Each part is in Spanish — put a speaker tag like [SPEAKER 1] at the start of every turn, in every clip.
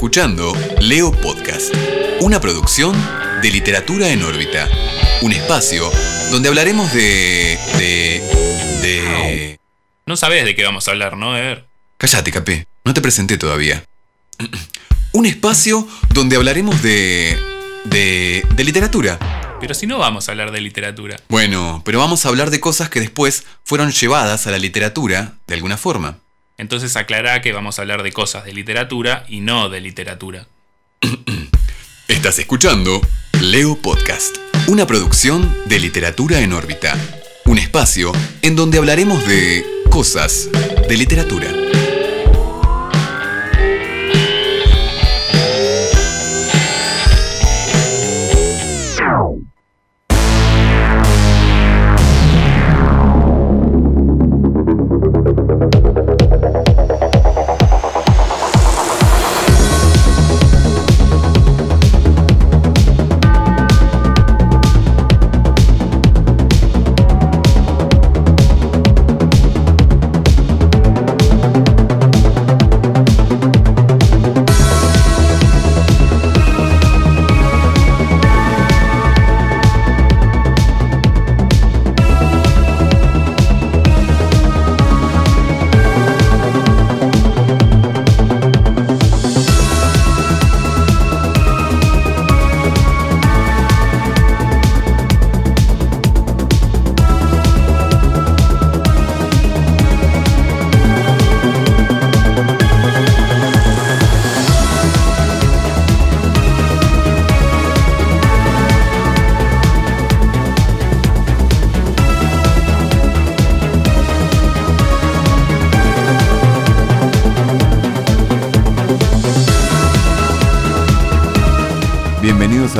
[SPEAKER 1] escuchando Leo Podcast, una producción de literatura en órbita. Un espacio donde hablaremos de. de. de.
[SPEAKER 2] No sabes de qué vamos a hablar, ¿no, Ever?
[SPEAKER 1] Cállate, Capé, no te presenté todavía. Un espacio donde hablaremos de. de. de literatura.
[SPEAKER 2] Pero si no vamos a hablar de literatura.
[SPEAKER 1] Bueno, pero vamos a hablar de cosas que después fueron llevadas a la literatura de alguna forma.
[SPEAKER 2] Entonces aclara que vamos a hablar de cosas de literatura y no de literatura.
[SPEAKER 1] Estás escuchando Leo Podcast, una producción de literatura en órbita. Un espacio en donde hablaremos de cosas de literatura.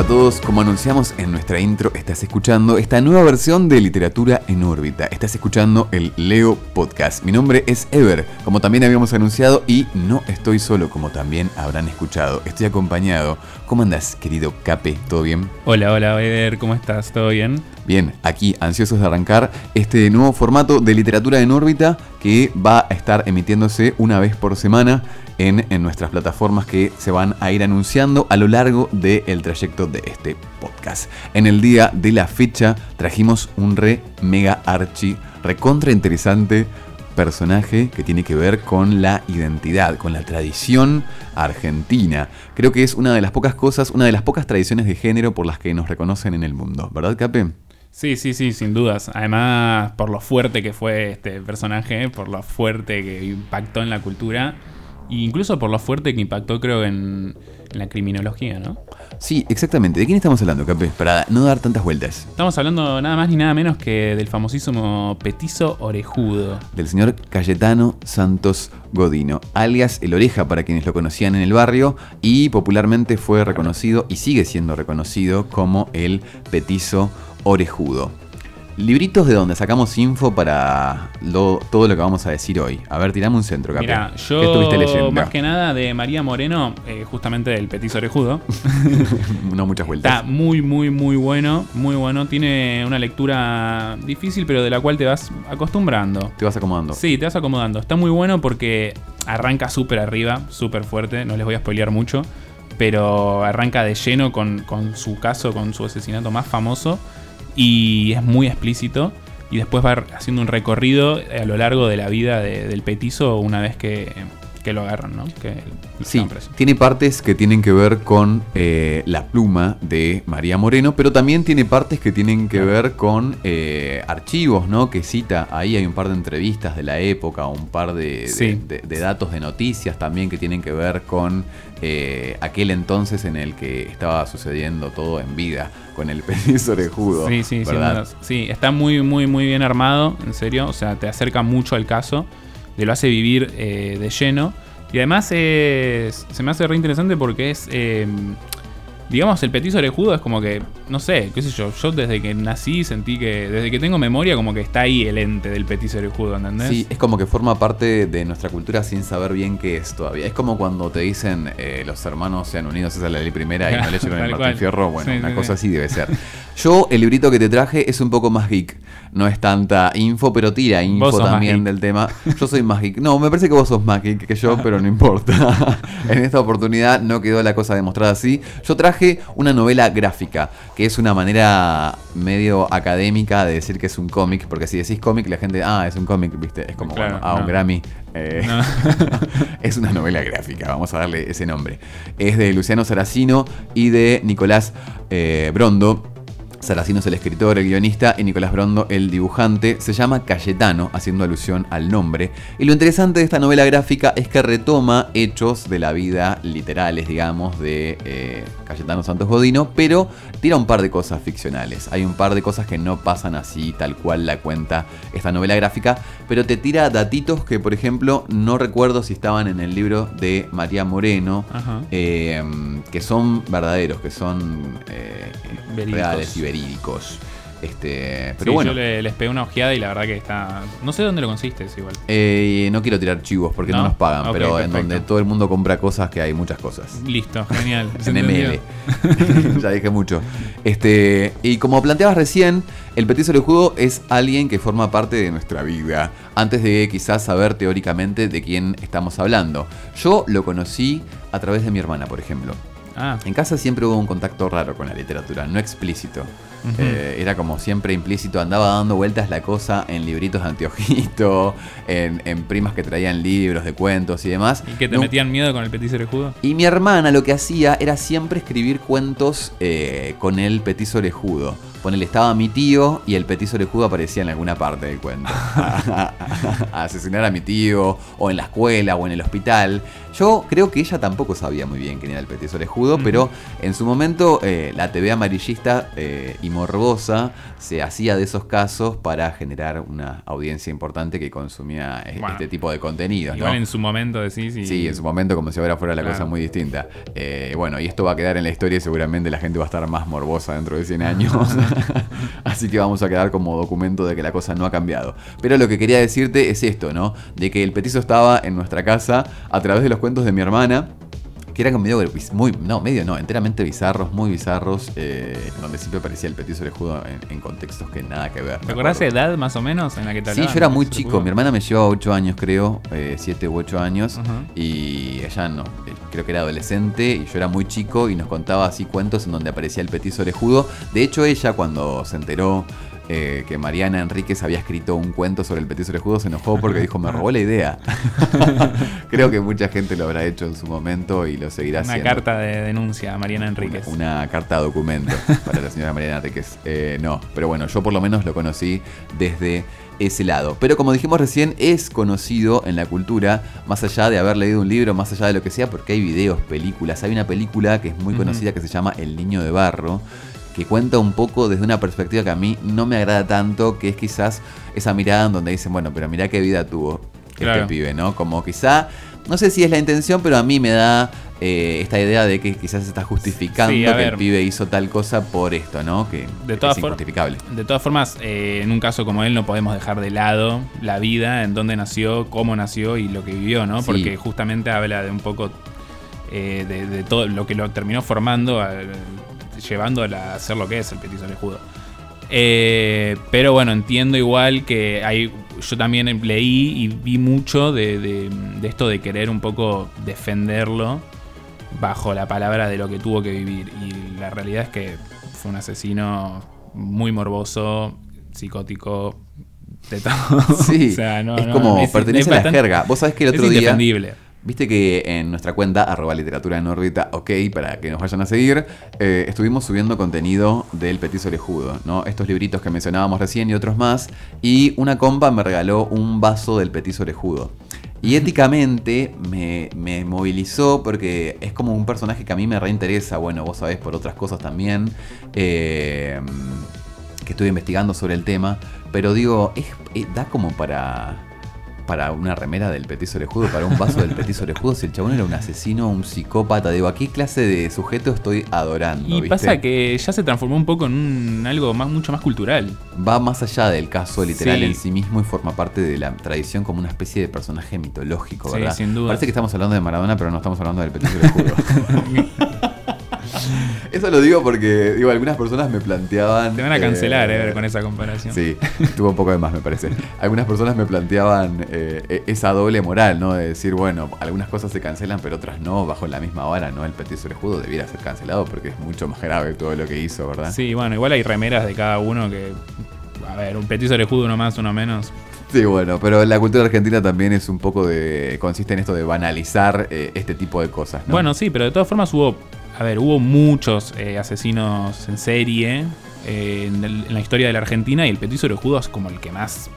[SPEAKER 1] A todos, como anunciamos en nuestra intro, estás escuchando esta nueva versión de Literatura en órbita. Estás escuchando el Leo Podcast. Mi nombre es Ever, como también habíamos anunciado, y no estoy solo, como también habrán escuchado. Estoy acompañado. ¿Cómo andas, querido Cape? ¿Todo bien?
[SPEAKER 2] Hola, hola, Ever, ¿cómo estás? ¿Todo bien?
[SPEAKER 1] Bien, aquí ansiosos de arrancar este nuevo formato de literatura en órbita que va a estar emitiéndose una vez por semana en, en nuestras plataformas que se van a ir anunciando a lo largo del trayecto de este podcast. En el día de la fecha trajimos un re mega archi recontra interesante personaje que tiene que ver con la identidad, con la tradición argentina. Creo que es una de las pocas cosas, una de las pocas tradiciones de género por las que nos reconocen en el mundo, ¿verdad, Cape?
[SPEAKER 2] Sí, sí, sí, sin dudas. Además, por lo fuerte que fue este personaje, por lo fuerte que impactó en la cultura, e incluso por lo fuerte que impactó, creo, en, en la criminología, ¿no?
[SPEAKER 1] Sí, exactamente. ¿De quién estamos hablando, Cape? Para no dar tantas vueltas.
[SPEAKER 2] Estamos hablando nada más ni nada menos que del famosísimo petizo orejudo.
[SPEAKER 1] Del señor Cayetano Santos Godino, alias El Oreja para quienes lo conocían en el barrio y popularmente fue reconocido y sigue siendo reconocido como el petizo orejudo. Libritos de donde sacamos info para lo- todo lo que vamos a decir hoy. A ver, tirame un centro, Cape.
[SPEAKER 2] Mira,
[SPEAKER 1] ¿Qué
[SPEAKER 2] yo
[SPEAKER 1] estuviste leyendo?
[SPEAKER 2] más que nada de María Moreno, eh, justamente del petizo orejudo.
[SPEAKER 1] no muchas vueltas.
[SPEAKER 2] Está muy, muy, muy bueno, muy bueno. Tiene una lectura difícil, pero de la cual te vas acostumbrando.
[SPEAKER 1] Te vas acomodando.
[SPEAKER 2] Sí, te vas acomodando. Está muy bueno porque arranca súper arriba, súper fuerte. No les voy a spoilear mucho. Pero arranca de lleno con, con su caso, con su asesinato más famoso. Y es muy explícito. Y después va haciendo un recorrido a lo largo de la vida de- del petizo una vez que, que lo agarran, ¿no? Que
[SPEAKER 1] Sí, tiene partes que tienen que ver con eh, la pluma de María Moreno, pero también tiene partes que tienen que ver con eh, archivos, ¿no? Que cita, ahí hay un par de entrevistas de la época, un par de, de-
[SPEAKER 2] Sí.
[SPEAKER 1] de- de datos de noticias también que tienen que ver con eh, aquel entonces en el que estaba sucediendo todo en vida, con el peniz orejudo.
[SPEAKER 2] Sí, sí, dudas. Sí, está muy, muy, muy bien armado, en serio. O sea, te acerca mucho al caso. Te lo hace vivir eh, de lleno. Y además se me hace re interesante porque es. Digamos, el petiso orejudo es como que. No sé, qué sé yo. Yo desde que nací sentí que. Desde que tengo memoria, como que está ahí el ente del petiso orejudo, ¿entendés?
[SPEAKER 1] Sí, es como que forma parte de nuestra cultura sin saber bien qué es todavía. Es como cuando te dicen eh, los hermanos sean unidos, esa es la ley primera y no leyeron el
[SPEAKER 2] Tal
[SPEAKER 1] Martín. Fierro. Bueno,
[SPEAKER 2] Sí,
[SPEAKER 1] una
[SPEAKER 2] sí,
[SPEAKER 1] cosa
[SPEAKER 2] sí.
[SPEAKER 1] así debe ser. Yo, el librito que te traje es un poco más geek. No es tanta info, pero tira info también del tema. Yo soy más geek. No, me parece que vos sos más geek que yo, pero no importa. en esta oportunidad no quedó la cosa demostrada así. Yo traje una novela gráfica, que es una manera medio académica de decir que es un cómic, porque si decís cómic, la gente, ah, es un cómic, ¿viste? Es como,
[SPEAKER 2] Claro,
[SPEAKER 1] bueno, ah, un. Grammy. Eh,
[SPEAKER 2] No.
[SPEAKER 1] es una novela gráfica, vamos a darle ese nombre. Es de Luciano Saracino y de Nicolás eh, Brondo. Saracino es el escritor, el guionista y Nicolás Brondo el dibujante. Se llama Cayetano, haciendo alusión al nombre. Y lo interesante de esta novela gráfica es que retoma hechos de la vida literales, digamos, de eh, Cayetano Santos Godino, pero tira un par de cosas ficcionales. Hay un par de cosas que no pasan así, tal cual la cuenta esta novela gráfica, pero te tira datitos que, por ejemplo, no recuerdo si estaban en el libro de María Moreno, eh, que son verdaderos, que son eh, reales y verídicos. Este, pero
[SPEAKER 2] Sí,
[SPEAKER 1] bueno,
[SPEAKER 2] yo le- les pegué una ojeada y la verdad que está. No sé dónde lo consiste, es igual.
[SPEAKER 1] eh, no quiero tirar chivos porque no,
[SPEAKER 2] ¿No?
[SPEAKER 1] nos pagan, pero en donde todo el mundo compra cosas que hay muchas cosas.
[SPEAKER 2] Listo, genial. ¿Se
[SPEAKER 1] en? ML. ya dije mucho. Este, y como planteabas recién, el petiso orejudo es alguien que forma parte de nuestra vida, antes de quizás saber teóricamente de quién estamos hablando. Yo lo conocí a través de mi hermana, por ejemplo.
[SPEAKER 2] Ah,
[SPEAKER 1] En casa siempre hubo un contacto raro con la literatura, no explícito. Eh, era como siempre implícito, andaba dando vueltas la cosa en libritos de anteojito, en, en primas que traían libros de cuentos y demás.
[SPEAKER 2] ¿y que te metían miedo con el petiso orejudo?
[SPEAKER 1] y mi hermana lo que hacía era siempre escribir cuentos eh, con el petiso orejudo. Ponele, estaba mi tío y el petiso orejudo aparecía en alguna parte del cuento. a asesinar a mi tío, o en la escuela, o en el hospital. Yo creo que ella tampoco sabía muy bien quién era el petiso orejudo,
[SPEAKER 2] Ujú.
[SPEAKER 1] pero en su momento eh, la TV amarillista eh, y morbosa se hacía de esos casos para generar una audiencia importante que consumía eh,
[SPEAKER 2] Bueno,
[SPEAKER 1] este tipo de contenidos. ¿no?
[SPEAKER 2] Igual en su momento decís y.
[SPEAKER 1] Sí, en su momento como si ahora fuera la
[SPEAKER 2] Claro.
[SPEAKER 1] cosa muy distinta. Eh, bueno, y esto va a quedar en la historia y seguramente la gente va a estar más morbosa dentro de 100 años. Así que vamos a quedar como documento de que la cosa no ha cambiado. Pero lo que quería decirte es esto, ¿no? De que el petizo estaba en nuestra casa a través de los cuentos de mi hermana. Que eran medio, muy, no, medio no, enteramente bizarros, muy bizarros, eh, donde siempre aparecía el petizo orejudo en, en contextos que nada que ver.
[SPEAKER 2] ¿Te acordás de edad más o menos en la que te
[SPEAKER 1] Sí, yo era muy
[SPEAKER 2] petiso
[SPEAKER 1] chico. Mi hermana me llevaba 8 años, creo, 7 u 8 años. Y ella no, eh, creo que era adolescente y yo era muy chico y nos contaba así cuentos en donde aparecía el petiso orejudo. De hecho, ella cuando se enteró eh, que Mariana Enríquez había escrito un cuento sobre el petiso orejudo se enojó porque dijo, me robó la idea. creo que mucha gente lo habrá hecho en su momento y lo seguirá
[SPEAKER 2] Una
[SPEAKER 1] haciendo.
[SPEAKER 2] carta de denuncia a Mariana Enríquez.
[SPEAKER 1] Una, una carta documento para la señora Mariana Enríquez. Eh, no, pero bueno, yo por lo menos lo conocí desde ese lado. Pero como dijimos recién, es conocido en la cultura, más allá de haber leído un libro, más allá de lo que sea, porque hay videos, películas. Hay una película que es muy conocida que se llama El Niño de Barro, que cuenta un poco desde una perspectiva que a mí no me agrada tanto, que es quizás esa mirada en donde dicen, bueno, pero mirá qué vida tuvo este
[SPEAKER 2] Claro.
[SPEAKER 1] pibe, ¿no? Como quizá, no sé si es la intención, pero a mí me da eh, esta idea de que quizás se está justificando
[SPEAKER 2] Sí,
[SPEAKER 1] que el pibe hizo tal cosa por esto, ¿no? Que
[SPEAKER 2] De todas
[SPEAKER 1] es injustificable.
[SPEAKER 2] De todas formas, eh, en un caso como él no podemos dejar de lado la vida, en dónde nació, cómo nació y lo que vivió, ¿no?
[SPEAKER 1] Sí.
[SPEAKER 2] Porque justamente habla de un poco eh, de, de todo lo que lo terminó formando, a- llevando a ser lo que es el petiso orejudo. Eh, pero bueno, entiendo igual que hay, yo también leí y vi mucho de, de- de esto de querer un poco defenderlo bajo la palabra de lo que tuvo que vivir. Y la realidad es que fue un asesino muy morboso, psicótico, de todo.
[SPEAKER 1] Sí,
[SPEAKER 2] O sea, no,
[SPEAKER 1] es
[SPEAKER 2] no,
[SPEAKER 1] como
[SPEAKER 2] es-
[SPEAKER 1] pertenece
[SPEAKER 2] es
[SPEAKER 1] a la
[SPEAKER 2] bastante-
[SPEAKER 1] jerga. Vos sabés que el
[SPEAKER 2] es
[SPEAKER 1] otro día. Viste que en nuestra cuenta, arroba literatura en órbita, ok, para que nos vayan a seguir, eh, estuvimos subiendo contenido del Petiso Orejudo, ¿no? Estos libritos que mencionábamos recién y otros más. Y una compa me regaló un vaso del Petiso Orejudo. Y éticamente me, me movilizó porque es como un personaje que a mí me reinteresa. Bueno, vos sabés por otras cosas también. eh, que estuve investigando sobre el tema. Pero digo, es, eh, da como para para una remera del petiso orejudo, para un vaso del petiso orejudo, si el chabón era un asesino, un psicópata, digo, ¿a qué clase de sujeto estoy adorando?
[SPEAKER 2] Y
[SPEAKER 1] ¿viste?
[SPEAKER 2] pasa que ya se transformó un poco en un, algo más, mucho más cultural.
[SPEAKER 1] Va más allá del caso literal
[SPEAKER 2] Sí.
[SPEAKER 1] en sí mismo y forma parte de la tradición como una especie de personaje mitológico,
[SPEAKER 2] Sí,
[SPEAKER 1] ¿verdad?
[SPEAKER 2] sin duda.
[SPEAKER 1] Parece que estamos hablando de Maradona, pero no estamos hablando del petiso orejudo. Eso lo digo porque, digo, algunas personas me planteaban.
[SPEAKER 2] Te van a cancelar, eh, con esa comparación.
[SPEAKER 1] Sí, tuvo un poco de más, me parece. Algunas personas me planteaban eh, e-, esa doble moral, ¿no? De decir, bueno, algunas cosas se cancelan, pero otras no, bajo la misma vara, ¿no? El Petit Judo debiera ser cancelado porque es mucho más grave todo lo que hizo, ¿verdad?
[SPEAKER 2] Sí, bueno, igual hay remeras de cada uno que. A ver, un Petit Judo uno más, uno menos.
[SPEAKER 1] Sí, bueno, pero la cultura argentina también es un poco de. consiste en esto de banalizar eh, este tipo de cosas, ¿no?
[SPEAKER 2] Bueno, sí, pero de todas formas hubo. A ver, hubo muchos eh, asesinos en serie eh, en, la historia de la Argentina y el Petit Judo es como el que más.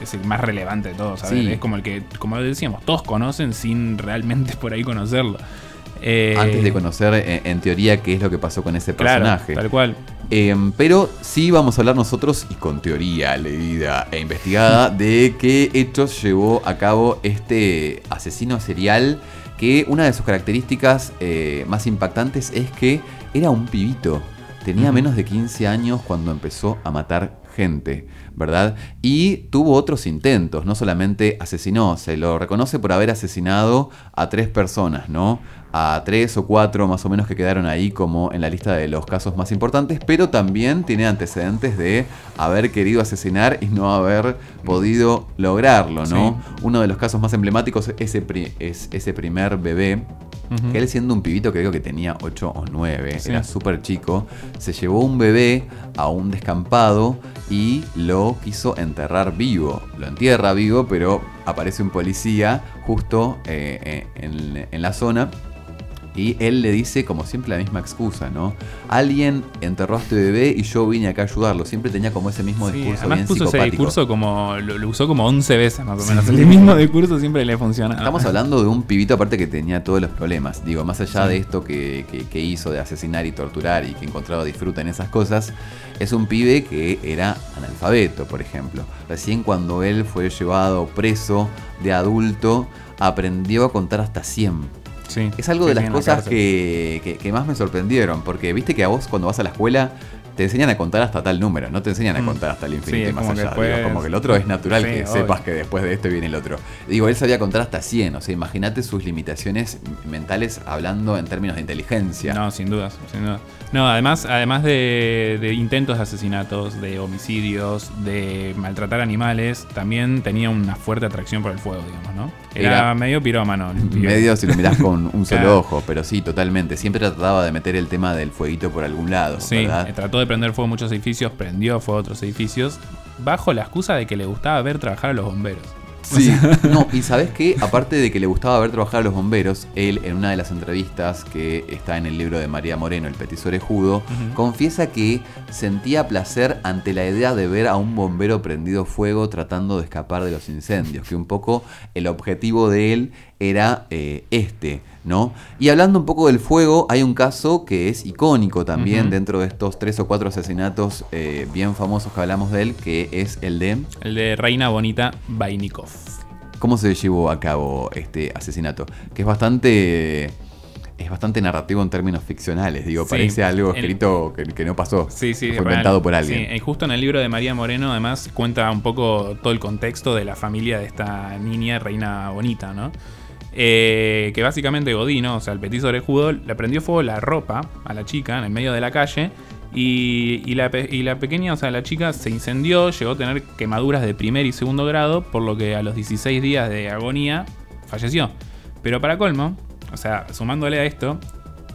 [SPEAKER 2] Es el más relevante de todos, ¿sabes? Es como el que, como decíamos, todos conocen sin realmente por ahí conocerlo.
[SPEAKER 1] Antes de conocer en teoría qué es lo que pasó con ese personaje.
[SPEAKER 2] tal cual.
[SPEAKER 1] Em, pero sí vamos a hablar nosotros, y con teoría leída e investigada, de qué hechos llevó a cabo este asesino serial, que una de sus características eh, más impactantes es que era un pibito. Tenía menos de 15 años cuando empezó a matar gente, ¿verdad? Y tuvo otros intentos, no solamente asesinó, se lo reconoce por haber asesinado a tres personas, ¿no? A tres o cuatro más o menos que quedaron ahí como en la lista de los casos más importantes, pero también tiene antecedentes de haber querido asesinar y no haber podido lograrlo, ¿no? Uno de los casos más emblemáticos es ese primer bebé que él siendo un pibito que creo que tenía 8 o 9, era súper chico, se llevó un bebé a un descampado y lo quiso enterrar vivo. Lo entierra vivo, pero aparece un policía justo eh, eh, en la zona y él le dice, como siempre, la misma excusa, ¿no? Alguien enterró a este bebé y yo vine acá a ayudarlo. Siempre tenía como ese mismo discurso.
[SPEAKER 2] además puso ese discurso como. Lo, usó como 11 veces más o menos. El mismo discurso siempre le funciona.
[SPEAKER 1] Estamos hablando de un pibito aparte que tenía todos los problemas. Digo, más allá de esto que, que, hizo de asesinar y torturar y que encontraba disfruta en esas cosas, es un pibe que era analfabeto, por ejemplo. Recién cuando él fue llevado preso de adulto, aprendió a contar hasta 100 es algo de las cosas que, más me sorprendieron, porque viste que a vos cuando vas a la escuela te enseñan a contar hasta tal número, no te enseñan a mm. contar hasta el infinito y más allá. como que el otro es natural que sepas que después de esto viene el otro. Digo, él sabía contar hasta 100, o sea, imagínate sus limitaciones mentales hablando en términos de inteligencia.
[SPEAKER 2] No, sin dudas, sin duda. No, además, además de, intentos de asesinatos, de homicidios, de maltratar animales, también tenía una fuerte atracción por el fuego, digamos, ¿no? Era, medio pirómano.
[SPEAKER 1] Medio si lo mirás con un solo ojo, pero sí, totalmente. Siempre trataba de meter el tema del fueguito por algún lado.
[SPEAKER 2] Sí, trató de prender fuego a muchos edificios, prendió fuego a otros edificios, bajo la excusa de que le gustaba ver trabajar a los bomberos.
[SPEAKER 1] Sí, no, y sabes qué, aparte de que le gustaba ver trabajar a los bomberos, él en una de las entrevistas que está en el libro de María Moreno, El Petit Judo, confiesa que sentía placer ante la idea de ver a un bombero prendido fuego tratando de escapar de los incendios, que un poco el objetivo de él era eh, este, ¿no? Y hablando un poco del fuego, hay un caso que es icónico también dentro de estos tres o cuatro asesinatos eh, bien famosos que hablamos de él, que es el de...
[SPEAKER 2] El de Reina Bonita Vainikov.
[SPEAKER 1] ¿Cómo se llevó a cabo este asesinato? Que es bastante es bastante narrativo en términos ficcionales. Digo, parece algo escrito que, no pasó.
[SPEAKER 2] Sí, sí.
[SPEAKER 1] fue inventado por alguien.
[SPEAKER 2] Sí, justo en el libro de María Moreno, además, cuenta un poco todo el contexto de la familia de esta niña, Reina Bonita, ¿no? Eh, que básicamente Godino, o sea, el petiso orejudo, le prendió fuego la ropa a la chica en el medio de la calle. Y, la, pequeña, o sea, la chica se incendió, llegó a tener quemaduras de primer y segundo grado, por lo que a los 16 días de agonía falleció. Pero para colmo, o sea, sumándole a esto,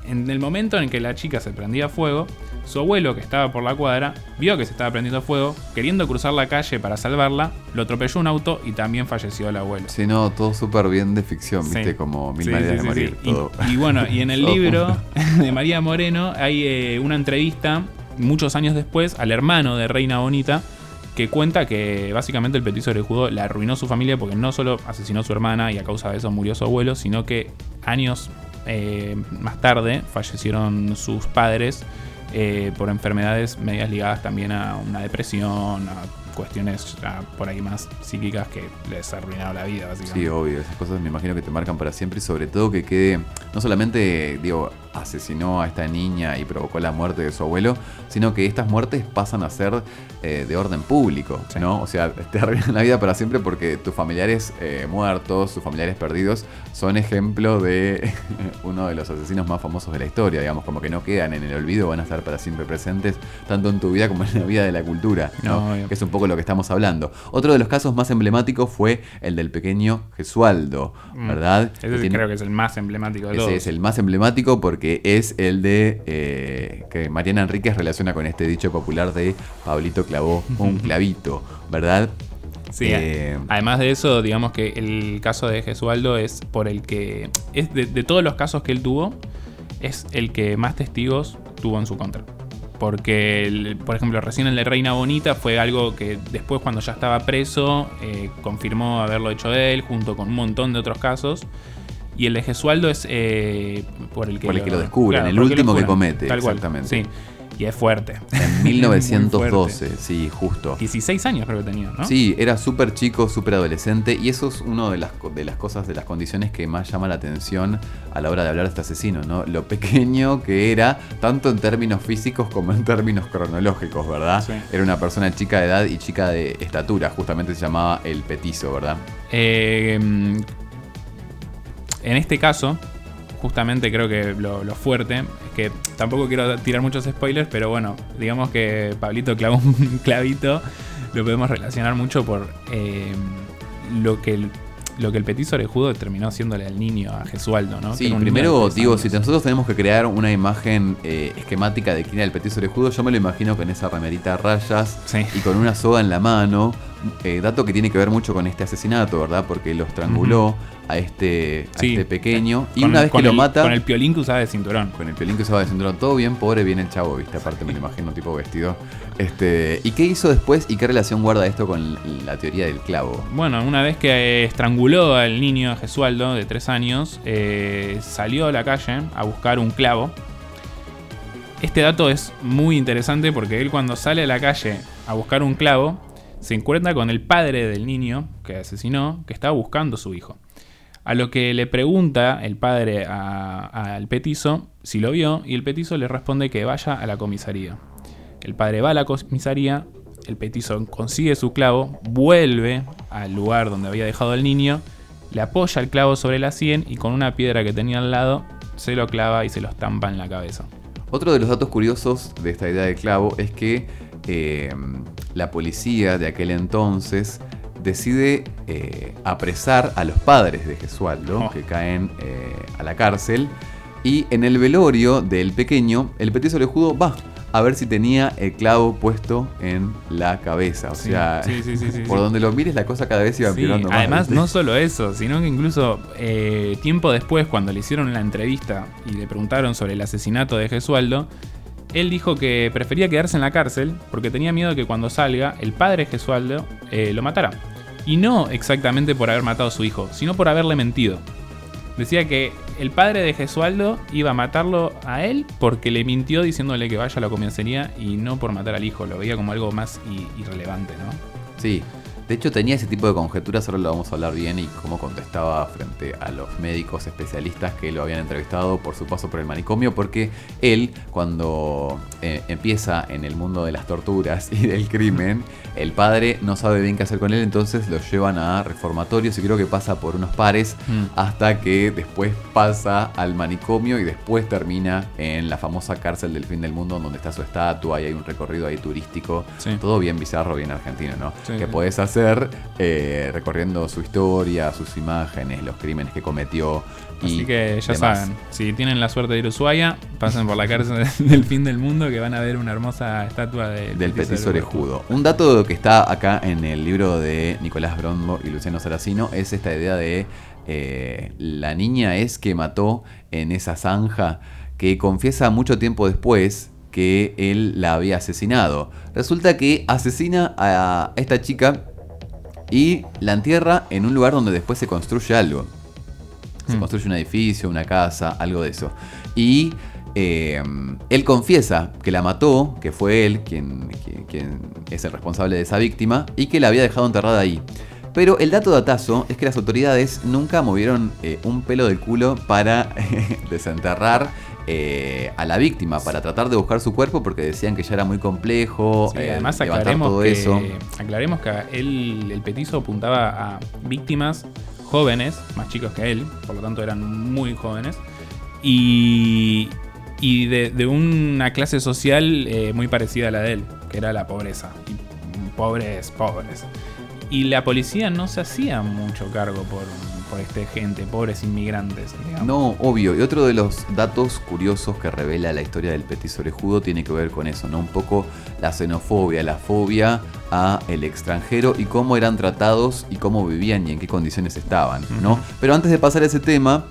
[SPEAKER 2] en el momento en que la chica se prendía fuego, su abuelo, que estaba por la cuadra, vio que se estaba prendiendo fuego, queriendo cruzar la calle para salvarla, lo atropelló un auto y también falleció el abuelo.
[SPEAKER 1] Sí, no, todo súper bien de ficción, viste, como mil maneras de morir.
[SPEAKER 2] Y, bueno, y en el libro de María Moreno hay eh, una entrevista, muchos años después, al hermano de Reina Bonita, que cuenta que básicamente el petiso judo le arruinó su familia porque no solo asesinó a su hermana y a causa de eso murió su abuelo, sino que años eh, más tarde fallecieron sus padres eh, por enfermedades medias ligadas también a una depresión, a cuestiones por ahí más psíquicas que les arruinaron la vida, básicamente.
[SPEAKER 1] Sí, obvio, esas cosas me imagino que te marcan para siempre y sobre todo que quede, no solamente, digo, asesinó a esta niña y provocó la muerte de su abuelo, sino que estas muertes pasan a ser eh, de orden público, ¿no? O sea, te arruinan la vida para siempre porque tus familiares eh, muertos, tus familiares perdidos, son ejemplo de uno de los asesinos más famosos de la historia, digamos, como que no quedan en el olvido, van a estar para siempre presentes, tanto en tu vida como en la vida de la cultura, ¿no? que es un poco lo que estamos hablando. Otro de los casos más emblemáticos fue el del pequeño Gesualdo, mm. ¿verdad?
[SPEAKER 2] Ese creo que es el más emblemático de Ese
[SPEAKER 1] es el más emblemático porque es el de eh, que Mariana Enríquez relaciona con este dicho popular de Pablito clavó un clavito, ¿verdad?
[SPEAKER 2] Sí, eh, además de eso, digamos que el caso de Gesualdo es por el que, es de, todos los casos que él tuvo, es el que más testigos tuvo en su contra. Porque, por ejemplo, recién el de Reina Bonita fue algo que después cuando ya estaba preso, eh, confirmó haberlo hecho él, junto con un montón de otros casos. Y el de Gesualdo es eh, por el que,
[SPEAKER 1] por el lo, que lo descubren, el último que comete.
[SPEAKER 2] exactamente. sí. Y es fuerte.
[SPEAKER 1] En 1912, sí, justo.
[SPEAKER 2] 16 años creo que tenía, ¿no?
[SPEAKER 1] Sí, era súper chico, súper adolescente. Y eso es una de las, de las cosas, de las condiciones que más llama la atención a la hora de hablar de este asesino, ¿no? Lo pequeño que era, tanto en términos físicos como en términos cronológicos, ¿verdad? Era una persona chica de edad y chica de estatura. Justamente se llamaba el petizo, ¿verdad?
[SPEAKER 2] Eh, en este caso, justamente creo que lo, fuerte es que tampoco quiero tirar muchos spoilers, pero bueno, digamos que Pablito clavó un clavito, lo podemos relacionar mucho por eh, lo que el lo que el petiso orejudo terminó haciéndole al niño, a Jesualdo, ¿no?
[SPEAKER 1] Sí, primero digo, si nosotros tenemos que crear una imagen eh, esquemática de quién era el petiso orejudo, yo me lo imagino con esa remerita a rayas y con una soga en la mano. Eh, dato que tiene que ver mucho con este asesinato, ¿verdad? Porque lo estranguló a, este, este pequeño. Y una vez que lo mata.
[SPEAKER 2] Con el piolín que usaba de cinturón.
[SPEAKER 1] Con el piolín que usaba de cinturón. Todo bien, pobre, bien el chavo, ¿viste? Aparte me lo imagino tipo vestido. Este, ¿Y qué hizo después y qué relación guarda esto con la teoría del clavo?
[SPEAKER 2] Bueno, una vez que estranguló al niño Jesualdo de tres años, eh, salió a la calle a buscar un clavo. Este dato es muy interesante porque él cuando sale a la calle a buscar un clavo, se encuentra con el padre del niño que asesinó, que estaba buscando a su hijo. A lo que le pregunta el padre al petizo si lo vio y el petizo le responde que vaya a la comisaría. El padre va a la comisaría, el petizo consigue su clavo, vuelve al lugar donde había dejado al niño, le apoya el clavo sobre la sien y con una piedra que tenía al lado se lo clava y se lo estampa en la cabeza.
[SPEAKER 1] Otro de los datos curiosos de esta idea del clavo es que eh, la policía de aquel entonces decide eh, apresar a los padres de Gesualdo, oh. que caen eh, a la cárcel, y en el velorio del pequeño, el petiso lejudo va a ver si tenía el clavo puesto en la cabeza. O sea, por donde lo mires la cosa cada vez iba empeorando
[SPEAKER 2] más. Además, no solo eso, sino que incluso tiempo después, cuando le hicieron la entrevista y le preguntaron sobre el asesinato de Gesualdo, él dijo que prefería quedarse en la cárcel porque tenía miedo de que cuando salga el padre Gesualdo eh, lo matara. Y no exactamente por haber matado a su hijo, sino por haberle mentido. Decía que el padre de Gesualdo iba a matarlo a él porque le mintió diciéndole que vaya a la comisaría y no por matar al hijo. Lo veía como algo más irrelevante, ¿no?
[SPEAKER 1] Sí, de hecho, tenía ese tipo de conjeturas, ahora lo vamos a hablar bien y cómo contestaba frente a los médicos especialistas que lo habían entrevistado por su paso por el manicomio, porque él, cuando eh, empieza en el mundo de las torturas y del crimen, el padre no sabe bien qué hacer con él, entonces lo llevan a reformatorios y creo que pasa por unos pares mm. hasta que después pasa al manicomio y después termina en la famosa cárcel del fin del mundo donde está su estatua y hay un recorrido ahí turístico. Todo bien bizarro, bien argentino, ¿no? que podés hacer eh, recorriendo su historia, sus imágenes, los crímenes que cometió.
[SPEAKER 2] Así que ya saben, si tienen la suerte de ir a Ushuaia, pasen por la cárcel del fin del mundo que van a ver una hermosa estatua
[SPEAKER 1] del petiso orejudo. Un dato que está acá en el libro de Nicolás Brondo y Luciano Saracino es esta idea de eh, la niña es que mató en esa zanja que confiesa mucho tiempo después que él la había asesinado. Resulta que asesina a esta chica y la entierra en un lugar donde después se construye algo. Se hmm. construye un edificio, una casa, algo de eso. Y eh, él confiesa que la mató, que fue él quien, quien, es el responsable de esa víctima, y que la había dejado enterrada ahí. Pero el dato datazo es que las autoridades nunca movieron eh, un pelo del culo para desenterrar eh, a la víctima para tratar de buscar su cuerpo porque decían que ya era muy complejo.
[SPEAKER 2] Sí,
[SPEAKER 1] eh,
[SPEAKER 2] además aclaremos
[SPEAKER 1] todo
[SPEAKER 2] que,
[SPEAKER 1] eso.
[SPEAKER 2] aclaremos que él, el petizo apuntaba a víctimas jóvenes, más chicos que él, por lo tanto eran muy jóvenes, y, y de, de una clase social eh, muy parecida a la de él, que era la pobreza. Y pobres, pobres. Y la policía no se hacía mucho cargo por, por este gente, pobres inmigrantes. digamos.
[SPEAKER 1] No, obvio. Y otro de los datos curiosos que revela la historia del petiso orejudo tiene que ver con eso, ¿no? Un poco la xenofobia, la fobia a el extranjero y cómo eran tratados y cómo vivían y en qué condiciones estaban, ¿no? Pero antes de pasar a ese tema,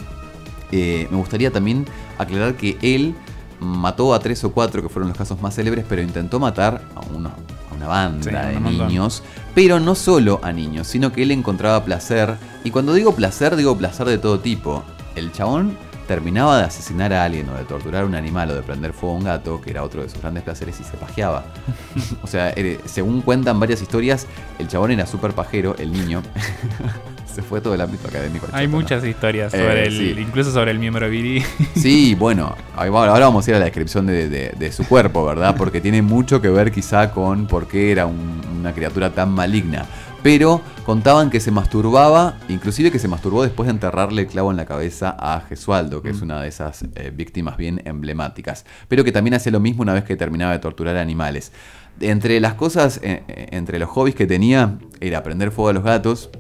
[SPEAKER 1] eh, me gustaría también aclarar que él mató a tres o cuatro, que fueron los casos más célebres, pero intentó matar a, uno- a una banda
[SPEAKER 2] Sí,
[SPEAKER 1] de
[SPEAKER 2] montón.
[SPEAKER 1] Pero no solo a niños, sino que él encontraba placer, y cuando digo placer, digo placer de todo tipo. El chabón terminaba de asesinar a alguien o de torturar a un animal o de prender fuego a un gato, que era otro de sus grandes placeres, y se pajeaba. o sea, eh, según cuentan varias historias, el chabón era súper pajero, el niño. Se fue todo el ámbito académico.
[SPEAKER 2] Hay muchas historias,
[SPEAKER 1] Eh,
[SPEAKER 2] sobre el,
[SPEAKER 1] sí.
[SPEAKER 2] incluso sobre el miembro viril.
[SPEAKER 1] Sí, bueno, ahora vamos a ir a la descripción de, de- de su cuerpo, ¿verdad? Porque tiene mucho que ver quizá con por qué era un- una criatura tan maligna. Pero contaban que se masturbaba, inclusive que se masturbó después de enterrarle el clavo en la cabeza a Gesualdo, que es
[SPEAKER 2] Mm.
[SPEAKER 1] una de esas eh, víctimas bien emblemáticas. Pero que también hacía lo mismo una vez que terminaba de torturar animales. Entre las cosas, eh, eh, entre los hobbies que tenía, era prender fuego a los gatos,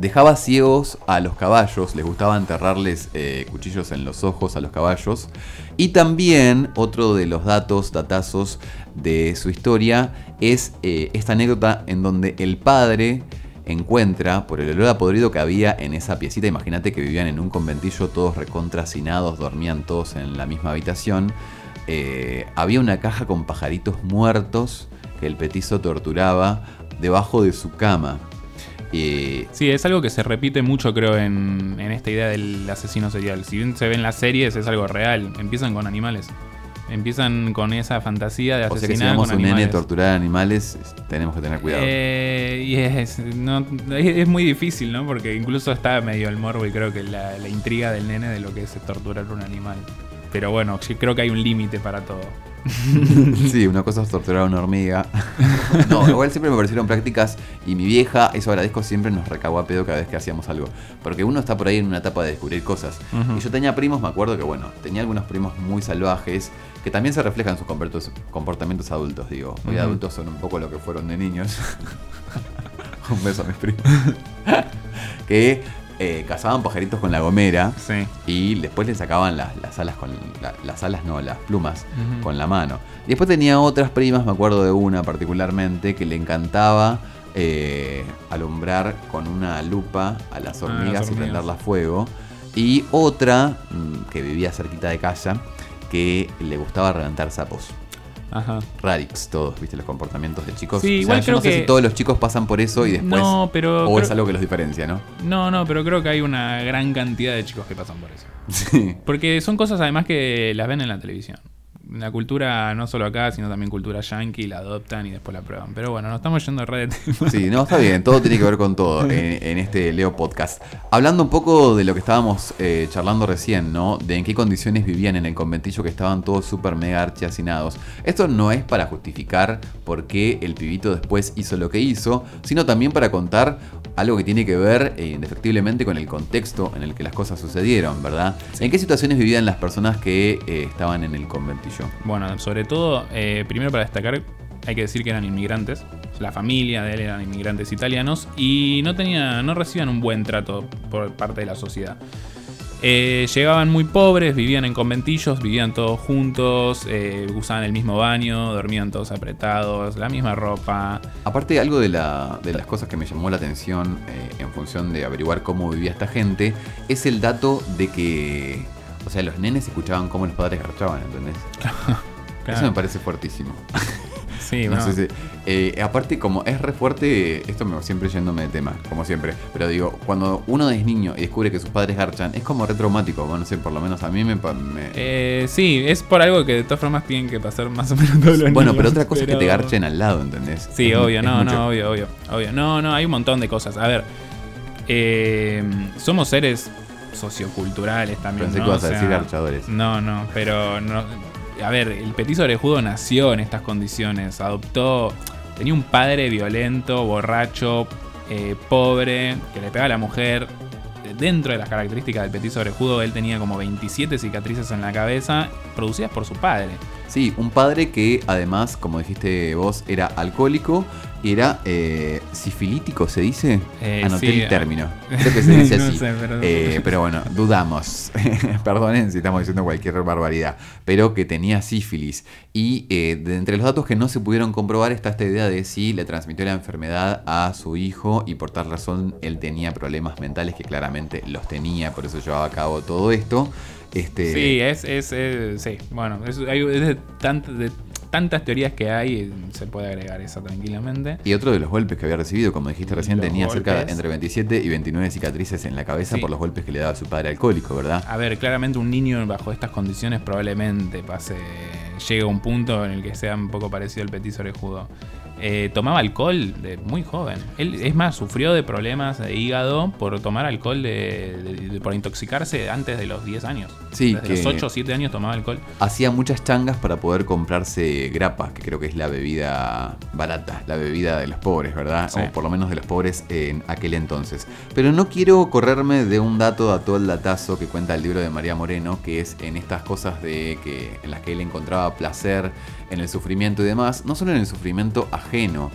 [SPEAKER 1] Dejaba ciegos a los caballos, les gustaba enterrarles eh, cuchillos en los ojos a los caballos. Y también otro de los datos, datazos de su historia es eh, esta anécdota en donde el padre encuentra, por el olor a podrido que había en esa piecita, imagínate que vivían en un conventillo todos recontracinados, dormían todos en la misma habitación, eh, había una caja con pajaritos muertos que el petizo torturaba debajo de su cama.
[SPEAKER 2] Sí, es algo que se repite mucho, creo, en, en esta idea del asesino serial. Si bien se ve en las series, es algo real. Empiezan con animales. Empiezan con esa fantasía de
[SPEAKER 1] O sea que si
[SPEAKER 2] asesinar con
[SPEAKER 1] un nene torturar animales, es- tenemos que tener cuidado.
[SPEAKER 2] Eh, y es, no- es, es muy difícil, ¿no? Porque incluso está medio el morbo y creo que la, la intriga del nene de lo que es torturar un animal. Pero bueno, creo que hay un límite para todo.
[SPEAKER 1] sí, una cosa es torturar a una hormiga. no, igual siempre me parecieron prácticas y mi vieja, eso agradezco, siempre nos recagó a pedo cada vez que hacíamos algo. Porque uno está por ahí en una etapa de descubrir cosas. Y yo tenía primos, me acuerdo que, bueno, tenía algunos primos muy salvajes que también se reflejan en sus comportamientos adultos, digo. Hoy adultos son un poco lo que fueron de niños. un beso a mis primos. que eh, cazaban pajaritos con la gomera.
[SPEAKER 2] Sí.
[SPEAKER 1] Y después le sacaban las, las alas con. la- las alas no, las plumas con la mano. Después tenía otras primas, me acuerdo de una particularmente, que le encantaba eh, alumbrar con una lupa a las
[SPEAKER 2] Ah,
[SPEAKER 1] hormigas y prenderlas fuego. Y otra mm, que vivía cerquita de casa, que le gustaba reventar sapos.
[SPEAKER 2] Ajá.
[SPEAKER 1] Radix, todos, viste, los comportamientos de chicos.
[SPEAKER 2] Sí,
[SPEAKER 1] O sea,
[SPEAKER 2] igual
[SPEAKER 1] yo
[SPEAKER 2] creo
[SPEAKER 1] no sé
[SPEAKER 2] que-
[SPEAKER 1] si todos los chicos pasan por eso y después.
[SPEAKER 2] No, pero
[SPEAKER 1] o es algo que los diferencia, ¿no?
[SPEAKER 2] No, no, pero creo que hay una gran cantidad de chicos que pasan por eso.
[SPEAKER 1] Sí.
[SPEAKER 2] Porque son cosas además que las ven en la televisión. La cultura, no solo acá, sino también cultura yankee, la adoptan y después la prueban. Pero bueno, nos estamos yendo de red.
[SPEAKER 1] Sí, no, está bien, todo tiene que ver con todo en, este Leo Podcast. Hablando un poco de lo que estábamos eh, charlando recién, ¿no? De en qué condiciones vivían en el conventillo que estaban todos súper mega archiasinados. Esto no es para justificar por qué el pibito después hizo lo que hizo, sino también para contar algo que tiene que ver eh, indefectiblemente con el contexto en el que las cosas sucedieron, ¿verdad? ¿En qué situaciones vivían las personas que eh, estaban en el conventillo?
[SPEAKER 2] Bueno, sobre todo, eh, primero para destacar, hay que decir que eran inmigrantes. La familia de él eran inmigrantes italianos y no, tenía, no recibían un buen trato por parte de la sociedad. Eh, llegaban muy pobres, vivían en conventillos, vivían todos juntos, eh, usaban el mismo baño, dormían todos apretados, la misma ropa.
[SPEAKER 1] Aparte, algo de, la- de las cosas que me llamó la atención eh, en función de averiguar cómo vivía esta gente es el dato de que, o sea, los nenes escuchaban cómo los padres garchaban, ¿entendés? Eso me parece fuertísimo.
[SPEAKER 2] Sí,
[SPEAKER 1] No
[SPEAKER 2] no.
[SPEAKER 1] sé si- eh, aparte, como es re fuerte, esto me siempre yéndome de tema, como siempre. Pero digo, cuando uno es niño y descubre que sus padres garchan, es como re traumático. Bueno, no sé, por lo menos a mí me.
[SPEAKER 2] Eh, sí, es por algo que de todas formas tienen que pasar más o menos todos los
[SPEAKER 1] bueno,
[SPEAKER 2] niños,
[SPEAKER 1] pero otra cosa es que te garchen al lado, ¿entendés?
[SPEAKER 2] Sí,
[SPEAKER 1] Es-
[SPEAKER 2] obvio,
[SPEAKER 1] es
[SPEAKER 2] no,
[SPEAKER 1] mucho.
[SPEAKER 2] no, obvio, obvio, obvio. No, no, hay un montón de cosas. A ver, eh, somos seres socioculturales también.
[SPEAKER 1] Pensé
[SPEAKER 2] ¿no?
[SPEAKER 1] que ibas a
[SPEAKER 2] O sea,
[SPEAKER 1] decir garchadores.
[SPEAKER 2] No, no, pero no. A ver, el petiso orejudo nació en estas condiciones. Adoptó. Tenía un padre violento, borracho, eh, pobre, que le pegaba a la mujer. Dentro de las características del petiso orejudo, él tenía como 27 cicatrices en la cabeza, producidas por su padre.
[SPEAKER 1] Sí, un padre que además, como dijiste vos, era alcohólico y era eh, sifilítico, ¿se dice?
[SPEAKER 2] Eh,
[SPEAKER 1] Anoté
[SPEAKER 2] sí,
[SPEAKER 1] el término. Creo que se dice
[SPEAKER 2] no
[SPEAKER 1] así.
[SPEAKER 2] sé, pero-
[SPEAKER 1] Eh, pero bueno, dudamos. Perdonen si estamos diciendo cualquier barbaridad. Pero que tenía sífilis. Y eh, de entre los datos que no se pudieron comprobar está esta idea de si le transmitió la enfermedad a su hijo y por tal razón él tenía problemas mentales que claramente los tenía, por eso llevaba a cabo todo esto. Este,
[SPEAKER 2] Sí, es, es, es- sí, bueno, es, hay- es de, tant- de tantas teorías que hay, eh, se puede agregar esa tranquilamente.
[SPEAKER 1] Y otro de los golpes que había recibido, como dijiste recién,
[SPEAKER 2] Los
[SPEAKER 1] tenía cerca entre 27 y 29 cicatrices en la cabeza
[SPEAKER 2] Sí.
[SPEAKER 1] por los golpes que le daba su padre alcohólico, ¿verdad?
[SPEAKER 2] A ver, claramente un niño bajo estas condiciones probablemente pase, llegue a un punto en el que sea un poco parecido al petiso orejudo. Eh, tomaba alcohol de muy joven. Él, es más, sufrió de problemas de hígado por tomar alcohol, de, de- por intoxicarse antes de los 10 años.
[SPEAKER 1] Sí,
[SPEAKER 2] Desde
[SPEAKER 1] que-
[SPEAKER 2] los 8 o 7 años tomaba alcohol.
[SPEAKER 1] Hacía muchas changas para poder comprarse grapa, que creo que es la bebida barata, la bebida de los pobres, ¿verdad?
[SPEAKER 2] Sí.
[SPEAKER 1] O por lo menos de los pobres en aquel entonces. Pero no quiero correrme de un dato a todo el datazo que cuenta el libro de María Moreno, que es en estas cosas de que en las que él encontraba placer en el sufrimiento y demás, no solo en el sufrimiento ajeno.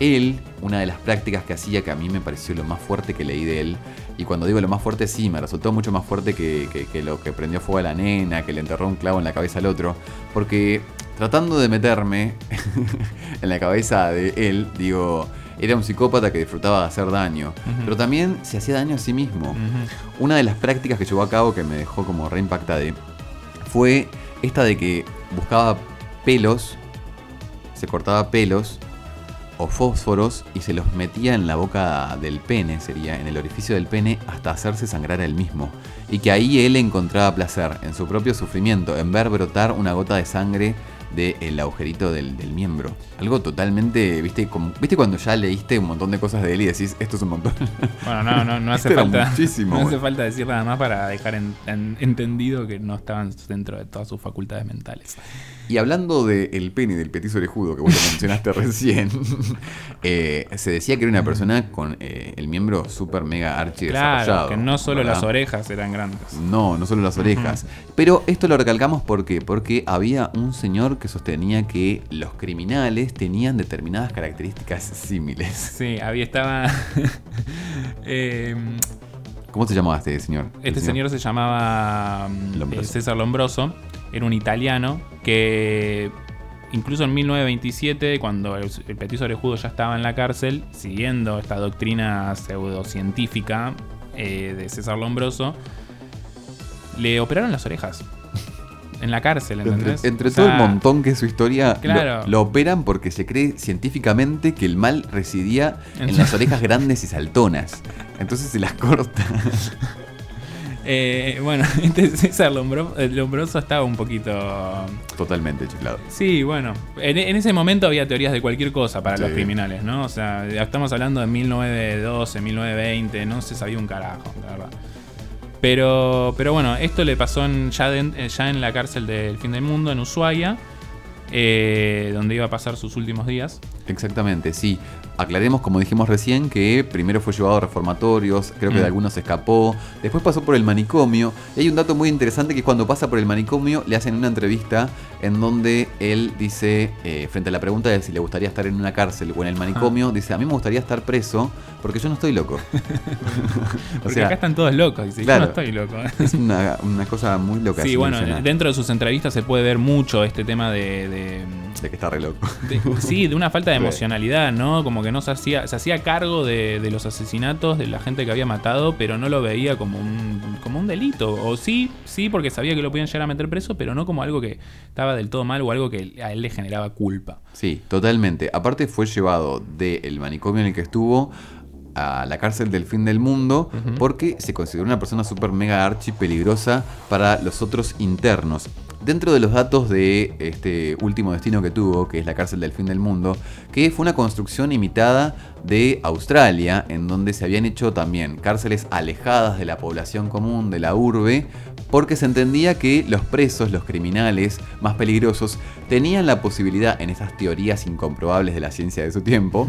[SPEAKER 1] Él, una de las prácticas que hacía que a mí me pareció lo más fuerte que leí de él, y cuando digo lo más fuerte, sí, me resultó mucho más fuerte que, que- que lo que prendió fuego a la nena, que le enterró un clavo en la cabeza al otro, porque tratando de meterme en la cabeza de él, digo, era un psicópata que disfrutaba de hacer daño, pero también se hacía daño a sí mismo. Una de las prácticas que llevó a cabo que me dejó como reimpactada fue esta de que buscaba pelos, se cortaba pelos o fósforos y se los metía en la boca del pene, sería en el orificio del pene, hasta hacerse sangrar él mismo. Y que ahí él encontraba placer en su propio sufrimiento, en ver brotar una gota de sangre del agujerito del, del miembro. Algo totalmente, ¿viste? Como, ¿Viste cuando ya leíste un montón de cosas de él y decís, esto es un montón?
[SPEAKER 2] Bueno, no, no, no hace falta.
[SPEAKER 1] muchísimo,
[SPEAKER 2] no hace falta decir nada más para dejar en- en- entendido que no estaban dentro de todas sus facultades mentales.
[SPEAKER 1] Y hablando del pene y del petiso orejudo que vos lo mencionaste recién, eh, se decía que era una persona con eh, el miembro super mega archi
[SPEAKER 2] Claro,
[SPEAKER 1] desarrollado.
[SPEAKER 2] que no solo
[SPEAKER 1] ¿verdad?
[SPEAKER 2] las orejas eran grandes.
[SPEAKER 1] No, no solo las orejas. Pero esto lo recalcamos ¿por qué? porque había un señor que sostenía que los criminales tenían determinadas características símiles.
[SPEAKER 2] Sí, había estaba. eh,
[SPEAKER 1] ¿Cómo se llamaba este señor?
[SPEAKER 2] Este señor se llamaba
[SPEAKER 1] Lombroso.
[SPEAKER 2] César Lombroso, era un italiano que incluso en 1927, cuando el, el petiso orejudo ya estaba en la cárcel, siguiendo esta doctrina pseudocientífica eh, de César Lombroso, le operaron las orejas. En la cárcel,
[SPEAKER 1] Entre,
[SPEAKER 2] ¿entendés?
[SPEAKER 1] entre
[SPEAKER 2] O
[SPEAKER 1] todo el montón que es su historia, lo-
[SPEAKER 2] Claro.
[SPEAKER 1] lo, operan porque se cree científicamente que el mal residía En- las orejas grandes y saltonas. Entonces se las corta.
[SPEAKER 2] eh, bueno, este César Lombro- el Lombroso estaba un poquito
[SPEAKER 1] Totalmente chiflado.
[SPEAKER 2] Sí, bueno, en, en ese momento había teorías de cualquier cosa para
[SPEAKER 1] Sí.
[SPEAKER 2] los criminales, ¿no? O sea, estamos hablando de 1912, 1920, no se sabía un carajo, la verdad. Pero, pero bueno, esto le pasó en- ya, den- eh, ya en la cárcel del fin del mundo, en Ushuaia, eh, donde iba a pasar sus últimos días.
[SPEAKER 1] Exactamente, sí. Aclaremos, como dijimos recién, que primero fue llevado a reformatorios, creo que
[SPEAKER 2] Mm.
[SPEAKER 1] de algunos se escapó, después pasó por el manicomio, y hay un dato muy interesante que cuando pasa por el manicomio le hacen una entrevista en donde él dice, eh, frente a la pregunta de si le gustaría estar en una cárcel o en el manicomio, dice, a mí me gustaría estar preso porque yo no estoy loco. o sea,
[SPEAKER 2] acá están todos locos, dice,
[SPEAKER 1] claro.
[SPEAKER 2] yo no estoy loco.
[SPEAKER 1] es una, una cosa muy loca.
[SPEAKER 2] Sí, bueno, dentro de sus entrevistas se puede ver mucho este tema de- de
[SPEAKER 1] de que está re loco.
[SPEAKER 2] De- sí, de una falta de emocionalidad, ¿no? Como que no se hacía, se hacía cargo de, de los asesinatos de la gente que había matado, pero no lo veía como un, como un delito. O sí, sí, porque sabía que lo podían llegar a meter preso, pero no como algo que estaba del todo mal o algo que a él le generaba culpa.
[SPEAKER 1] Sí, totalmente. Aparte fue llevado del manicomio en el que estuvo a la cárcel del fin del mundo porque se consideró una persona súper mega archi peligrosa para los otros internos. Dentro de los datos de este último destino que tuvo, que es la cárcel del fin del mundo, que fue una construcción imitada de Australia, en donde se habían hecho también cárceles alejadas de la población común, de la urbe, porque se entendía que los presos, los criminales más peligrosos, tenían la posibilidad, en estas teorías incomprobables de la ciencia de su tiempo,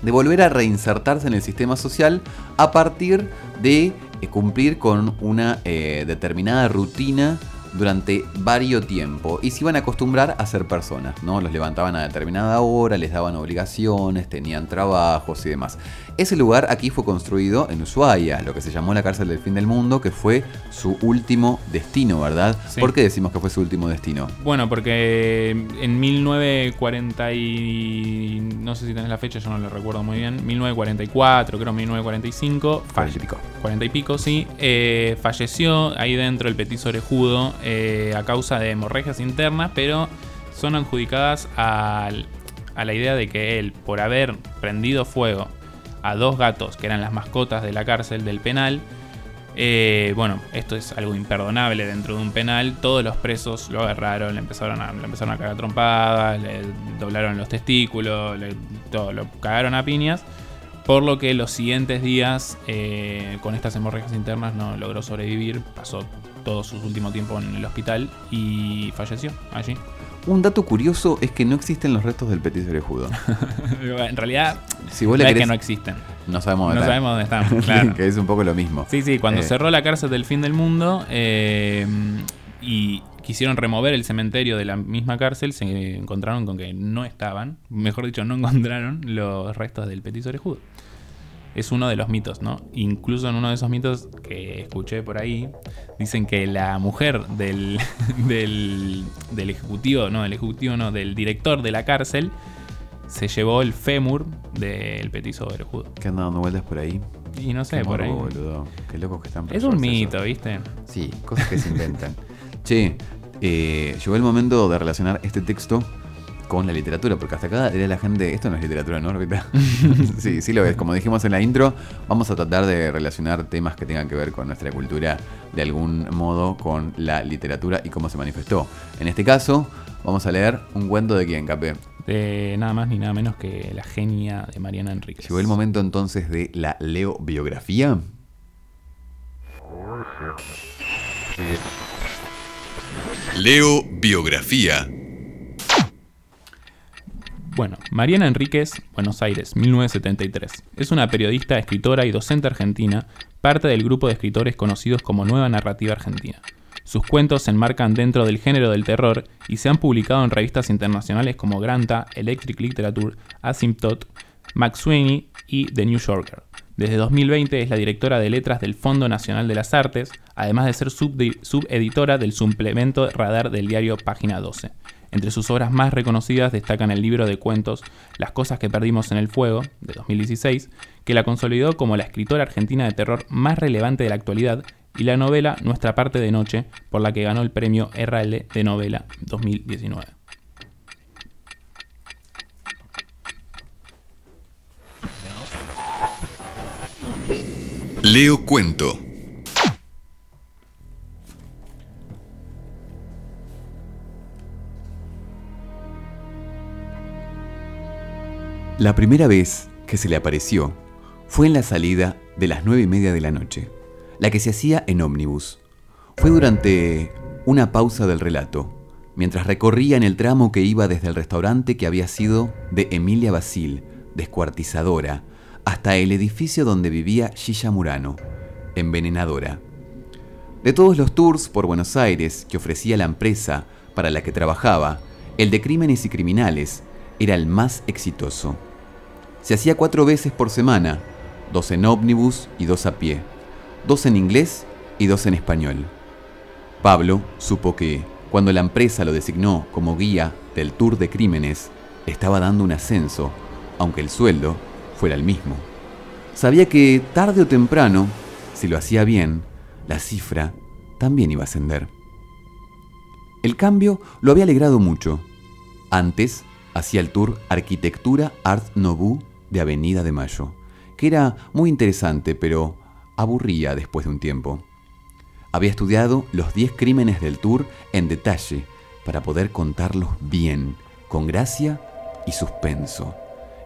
[SPEAKER 1] de volver a reinsertarse en el sistema social a partir de eh, cumplir con una eh, determinada rutina durante varios tiempo y se iban a acostumbrar a ser personas, ¿no? Los levantaban a determinada hora, les daban obligaciones, tenían trabajos y demás. Ese lugar aquí fue construido en Ushuaia, lo que se llamó la cárcel del fin del mundo, que fue su último destino, ¿verdad? ¿Por qué decimos que fue su último destino?
[SPEAKER 2] Bueno, porque en 1940 y... no sé si tenés la fecha, yo no lo recuerdo muy bien, 1944, creo 1945,
[SPEAKER 1] 40 y pico.
[SPEAKER 2] 40 y pico, sí, eh, falleció ahí dentro el petiso orejudo eh, a causa de hemorragias internas, pero son adjudicadas a la idea de que él, por haber prendido fuego a dos gatos que eran las mascotas de la cárcel del penal. Eh, bueno, esto es algo imperdonable dentro de un penal. Todos los presos lo agarraron, le empezaron a, le empezaron a cagar trompadas, le doblaron los testículos, le, todo, lo cagaron a piñas. Por lo que los siguientes días, eh, con estas hemorragias internas, no logró sobrevivir. Pasó todo su último tiempo en el hospital y falleció allí.
[SPEAKER 1] Un dato curioso es que no existen los restos del Petit orejudo.
[SPEAKER 2] en realidad,
[SPEAKER 1] si vos es
[SPEAKER 2] que no existen.
[SPEAKER 1] No sabemos dónde
[SPEAKER 2] no sabemos dónde están. Claro.
[SPEAKER 1] que es un poco lo mismo.
[SPEAKER 2] Sí, sí, cuando eh, cerró la cárcel del fin del mundo eh, y quisieron remover el cementerio de la misma cárcel, se encontraron con que no estaban, mejor dicho, no encontraron los restos del Petit orejudo es uno de los mitos, ¿no? Incluso en uno de esos mitos que escuché por ahí, dicen que la mujer del, del, ejecutivo, no, del ejecutivo, no, del director de la cárcel, se llevó el fémur del petiso orejudo.
[SPEAKER 1] ¿Qué anda dando vueltas por ahí?
[SPEAKER 2] Y no sé, por ahí.
[SPEAKER 1] Boludo. Qué locos que están.
[SPEAKER 2] Es un mito, ¿viste?
[SPEAKER 1] Sí, cosas que se inventan. che, eh, llegó el momento de relacionar este texto con la literatura, porque hasta acá diría la gente, esto no es literatura en órbita. sí, sí lo es. Como dijimos en la intro, vamos a tratar de relacionar temas que tengan que ver con nuestra cultura de algún modo con la literatura y cómo se manifestó. En este caso, vamos a leer un cuento de quién, Capé.
[SPEAKER 2] De nada más ni nada menos que la genia de Mariana Enríquez.
[SPEAKER 1] Llegó el momento entonces de la Leo biografía. Leo biografía.
[SPEAKER 2] Bueno, Mariana Enríquez, Buenos Aires, 1973. Es una periodista, escritora y docente argentina, parte del grupo de escritores conocidos como Nueva Narrativa Argentina. Sus cuentos se enmarcan dentro del género del terror y se han publicado en revistas internacionales como Granta, Electric Literature, Asymptote, Max Sweeney y The New Yorker. Desde 2020 es la directora de letras del Fondo Nacional de las Artes, además de ser subeditora del suplemento Radar del diario Página 12. Entre sus obras más reconocidas destacan el libro de cuentos Las cosas que perdimos en el fuego, de 2016, que la consolidó como la escritora argentina de terror más relevante de la actualidad, y la novela Nuestra parte de noche, por la que ganó el premio RL de novela 2019.
[SPEAKER 1] Leo Cuento La primera vez que se le apareció fue en la salida de las nueve y media de la noche, la que se hacía en ómnibus. Fue durante una pausa del relato, mientras recorría en el tramo que iba desde el restaurante que había sido de Emilia Basil, descuartizadora, hasta el edificio donde vivía Gilla Murano, envenenadora. De todos los tours por Buenos Aires que ofrecía la empresa para la que trabajaba, el de crímenes y criminales era el más exitoso. Se hacía cuatro veces por semana, dos en ómnibus y dos a pie, dos en inglés y dos en español. Pablo supo que, cuando la empresa lo designó como guía del Tour de Crímenes, estaba dando un ascenso, aunque el sueldo fuera el mismo. Sabía que tarde o temprano, si lo hacía bien, la cifra también iba a ascender. El cambio lo había alegrado mucho. Antes hacía el tour Arquitectura Art Nouveau de Avenida de Mayo, que era muy interesante, pero aburría después de un tiempo. Había estudiado los 10 crímenes del tour en detalle para poder contarlos bien, con gracia y suspenso,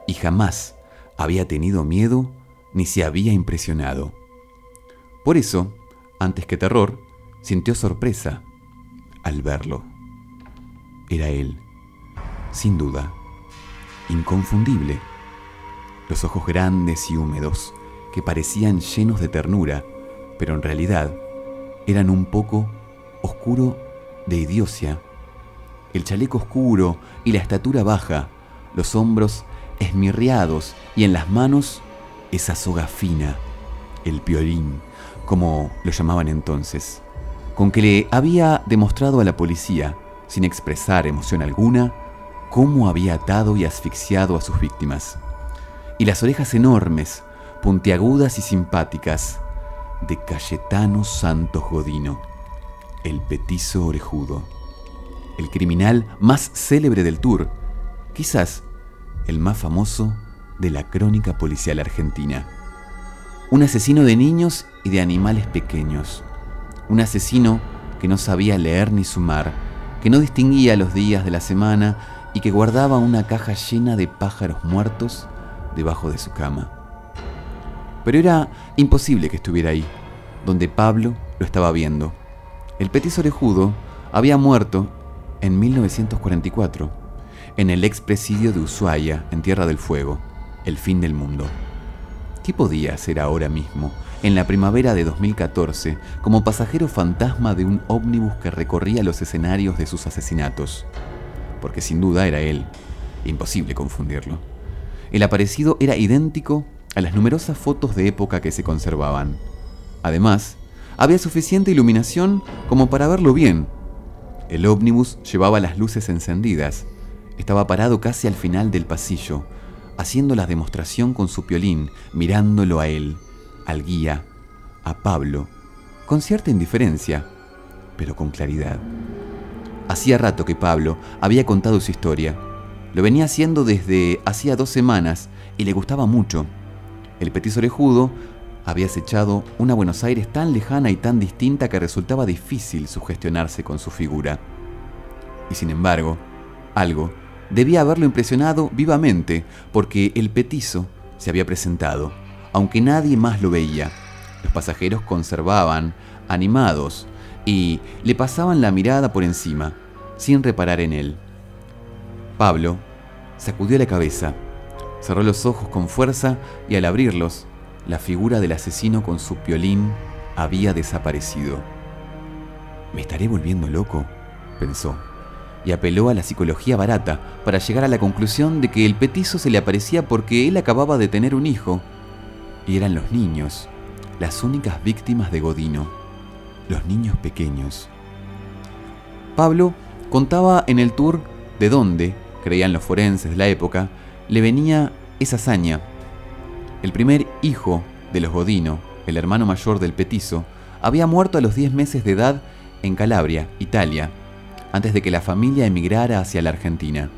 [SPEAKER 1] y jamás había tenido miedo ni se había impresionado. Por eso, antes que terror, sintió sorpresa al verlo. Era él, sin duda, inconfundible. Los ojos grandes y húmedos, que parecían llenos de ternura, pero en realidad eran un poco oscuro de idiocia. El chaleco oscuro y la estatura baja, los hombros esmirriados y en las manos esa soga fina, el piolín, como lo llamaban entonces, con que le había demostrado a la policía, sin expresar emoción alguna, cómo había atado y asfixiado a sus víctimas. Y las orejas enormes, puntiagudas y simpáticas, de Cayetano Santos Godino, el petizo orejudo, el criminal más célebre del tour, quizás el más famoso de la crónica policial argentina. Un asesino de niños y de animales pequeños. Un asesino que no sabía leer ni sumar, que no distinguía los días de la semana y que guardaba una caja llena de pájaros muertos debajo de su cama. Pero era imposible que estuviera ahí, donde Pablo lo estaba viendo. El petiso orejudo había muerto en 1944, en el expresidio de Ushuaia, en Tierra del Fuego, el fin del mundo. ¿Qué podía hacer ahora mismo, en la primavera de 2014, como pasajero fantasma de un ómnibus que recorría los escenarios de sus asesinatos? Porque sin duda era él, imposible confundirlo. El aparecido era idéntico a las numerosas fotos de época que se conservaban. Además, había suficiente iluminación como para verlo bien. El ómnibus llevaba las luces encendidas. Estaba parado casi al final del pasillo, haciendo la demostración con su piolín, mirándolo a él, al guía, a Pablo, con cierta indiferencia, pero con claridad. Hacía rato que Pablo había contado su historia. Lo venía haciendo desde hacía dos semanas y le gustaba mucho. El petiso orejudo había acechado una Buenos Aires tan lejana y tan distinta que resultaba difícil sugestionarse con su figura. Y sin embargo, algo debía haberlo impresionado vivamente, porque el petizo se había presentado, aunque nadie más lo veía. Los pasajeros conservaban, animados, y le pasaban la mirada por encima, sin reparar en él. Pablo sacudió la cabeza, cerró los ojos con fuerza y al abrirlos, la figura del asesino con su piolín había desaparecido. ¿Me estaré volviendo loco? pensó y apeló a la psicología barata para llegar a la conclusión de que el petizo se le aparecía porque él acababa de tener un hijo. Y eran los niños, las únicas víctimas de Godino, los niños pequeños. Pablo contaba en el tour de dónde, creían los forenses de la época, le venía esa hazaña. El primer hijo de los Godino, el hermano mayor del petizo, había muerto a los 10 meses de edad en Calabria, Italia, antes de que la familia emigrara hacia la Argentina.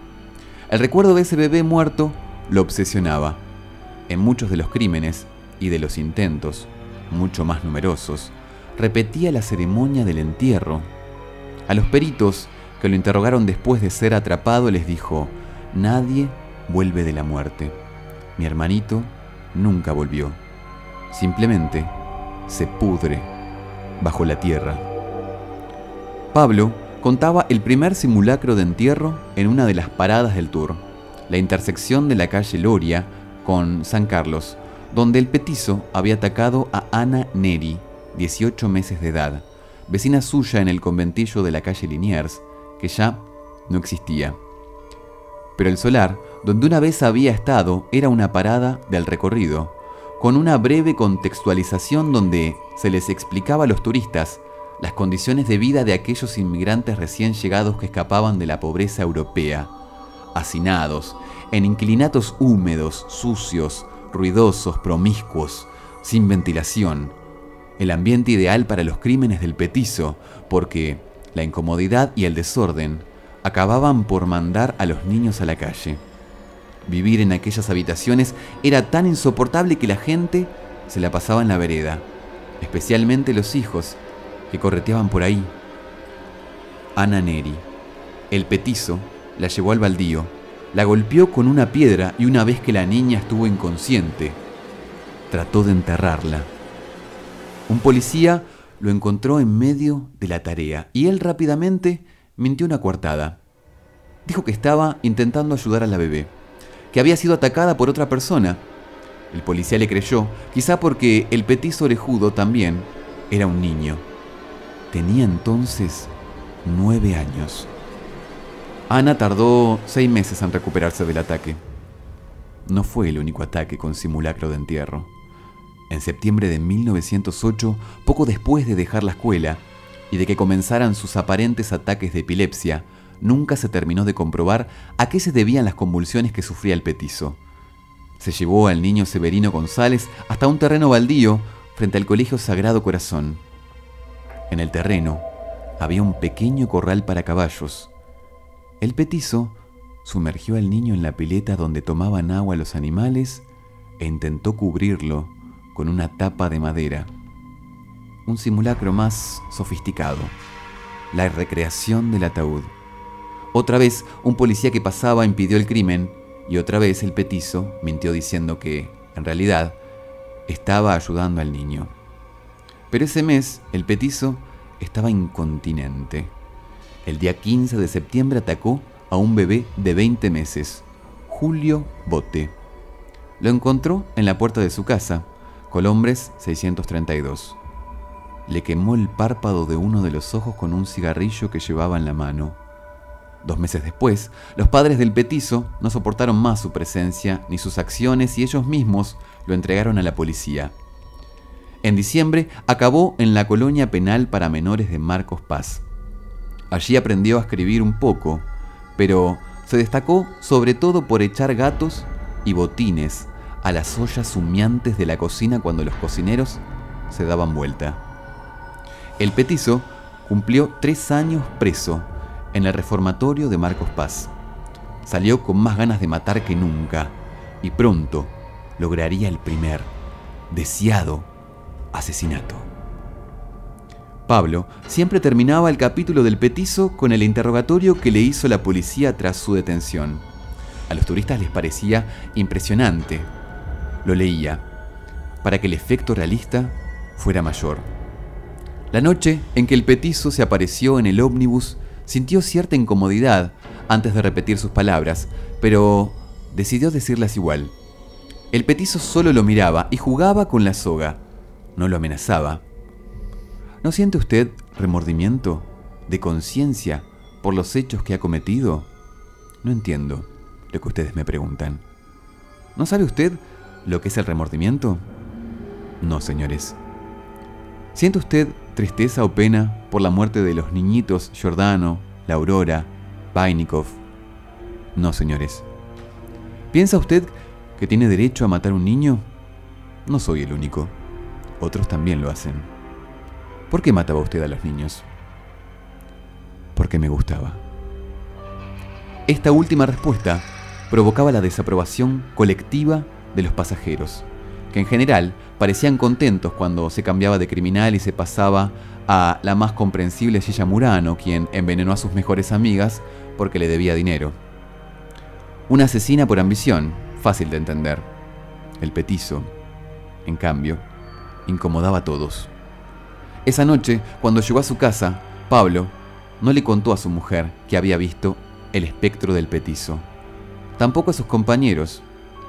[SPEAKER 1] El recuerdo de ese bebé muerto lo obsesionaba. En muchos de los crímenes y de los intentos, mucho más numerosos, repetía la ceremonia del entierro. A los peritos que lo interrogaron después de ser atrapado les dijo, nadie vuelve de la muerte. Mi hermanito nunca volvió. Simplemente se pudre bajo la tierra. Pablo contaba el primer simulacro de entierro en una de las paradas del tour, la intersección de la calle Loria con San Carlos, donde el petizo había atacado a Ana Neri, 18 meses de edad, vecina suya en el conventillo de la calle Liniers, que ya no existía. Pero el solar, donde una vez había estado, era una parada del recorrido, con una breve contextualización donde se les explicaba a los turistas las condiciones de vida de aquellos inmigrantes recién llegados que escapaban de la pobreza europea, hacinados, en inclinatos húmedos, sucios, ruidosos, promiscuos, sin ventilación. El ambiente ideal para los crímenes del petizo, porque la incomodidad y el desorden acababan por mandar a los niños a la calle. Vivir en aquellas habitaciones era tan insoportable que la gente se la pasaba en la vereda, especialmente los hijos que correteaban por ahí. Ana Neri, el petizo, la llevó al baldío, la golpeó con una piedra y una vez que la niña estuvo inconsciente, trató de enterrarla. Un policía lo encontró en medio de la tarea y él rápidamente mintió una coartada. Dijo que estaba intentando ayudar a la bebé, que había sido atacada por otra persona. El policía le creyó, quizá porque el petizo orejudo también era un niño. Tenía entonces nueve años. Ana tardó seis meses en recuperarse del ataque. No fue el único ataque con simulacro de entierro. En septiembre de 1908, poco después de dejar la escuela y de que comenzaran sus aparentes ataques de epilepsia, nunca se terminó de comprobar a qué se debían las convulsiones que sufría el petizo. Se llevó al niño Severino González hasta un terreno baldío frente al Colegio Sagrado Corazón. En el terreno había un pequeño corral para caballos el petizo sumergió al niño en la pileta donde tomaban agua los animales e intentó cubrirlo con una tapa de madera. Un simulacro más sofisticado. La recreación del ataúd. Otra vez un policía que pasaba impidió el crimen y otra vez el petizo mintió diciendo que, en realidad, estaba ayudando al niño. Pero ese mes el petizo estaba incontinente. El día 15 de septiembre atacó a un bebé de 20 meses, Julio Bote. Lo encontró en la puerta de su casa, Colombres 632. Le quemó el párpado de uno de los ojos con un cigarrillo que llevaba en la mano. Dos meses después, los padres del petizo no soportaron más su presencia ni sus acciones y ellos mismos lo entregaron a la policía. En diciembre acabó en la colonia penal para menores de Marcos Paz. Allí aprendió a escribir un poco, pero se destacó sobre todo por echar gatos y botines a las ollas humeantes de la cocina cuando los cocineros se daban vuelta. El petizo cumplió tres años preso en el reformatorio de Marcos Paz. Salió con más ganas de matar que nunca y pronto lograría el primer, deseado asesinato. Pablo siempre terminaba el capítulo del petizo con el interrogatorio que le hizo la policía tras su detención. A los turistas les parecía impresionante. Lo leía, para que el efecto realista fuera mayor. La noche en que el petizo se apareció en el ómnibus, sintió cierta incomodidad antes de repetir sus palabras, pero decidió decirlas igual. El petizo solo lo miraba y jugaba con la soga. No lo amenazaba. ¿No siente usted remordimiento de conciencia por los hechos que ha cometido? No entiendo lo que ustedes me preguntan. ¿No sabe usted lo que es el remordimiento? No, señores. ¿Siente usted tristeza o pena por la muerte de los niñitos Giordano, La Aurora, Vainikov? No, señores. ¿Piensa usted que tiene derecho a matar un niño? No soy el único. Otros también lo hacen. ¿Por qué mataba usted a los niños? Porque me gustaba. Esta última respuesta provocaba la desaprobación colectiva de los pasajeros, que en general parecían contentos cuando se cambiaba de criminal y se pasaba a la más comprensible Gilla Murano, quien envenenó a sus mejores amigas porque le debía dinero. Una asesina por ambición, fácil de entender. El petizo, en cambio, incomodaba a todos. Esa noche, cuando llegó a su casa, Pablo no le contó a su mujer que había visto el espectro del petizo. Tampoco a sus compañeros,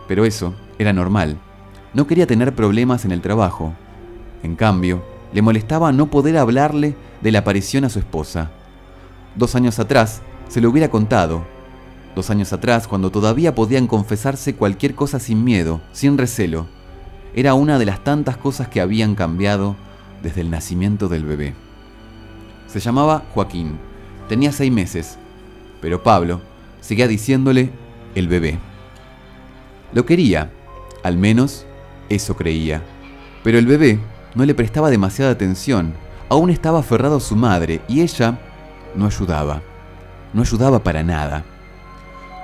[SPEAKER 1] pero eso era normal. No quería tener problemas en el trabajo. En cambio, le molestaba no poder hablarle de la aparición a su esposa. Dos años atrás se lo hubiera contado. Dos años atrás, cuando todavía podían confesarse cualquier cosa sin miedo, sin recelo. Era una de las tantas cosas que habían cambiado desde el nacimiento del bebé. Se llamaba Joaquín, tenía seis meses, pero Pablo seguía diciéndole el bebé. Lo quería, al menos eso creía, pero el bebé no le prestaba demasiada atención, aún estaba aferrado a su madre y ella no ayudaba, no ayudaba para nada.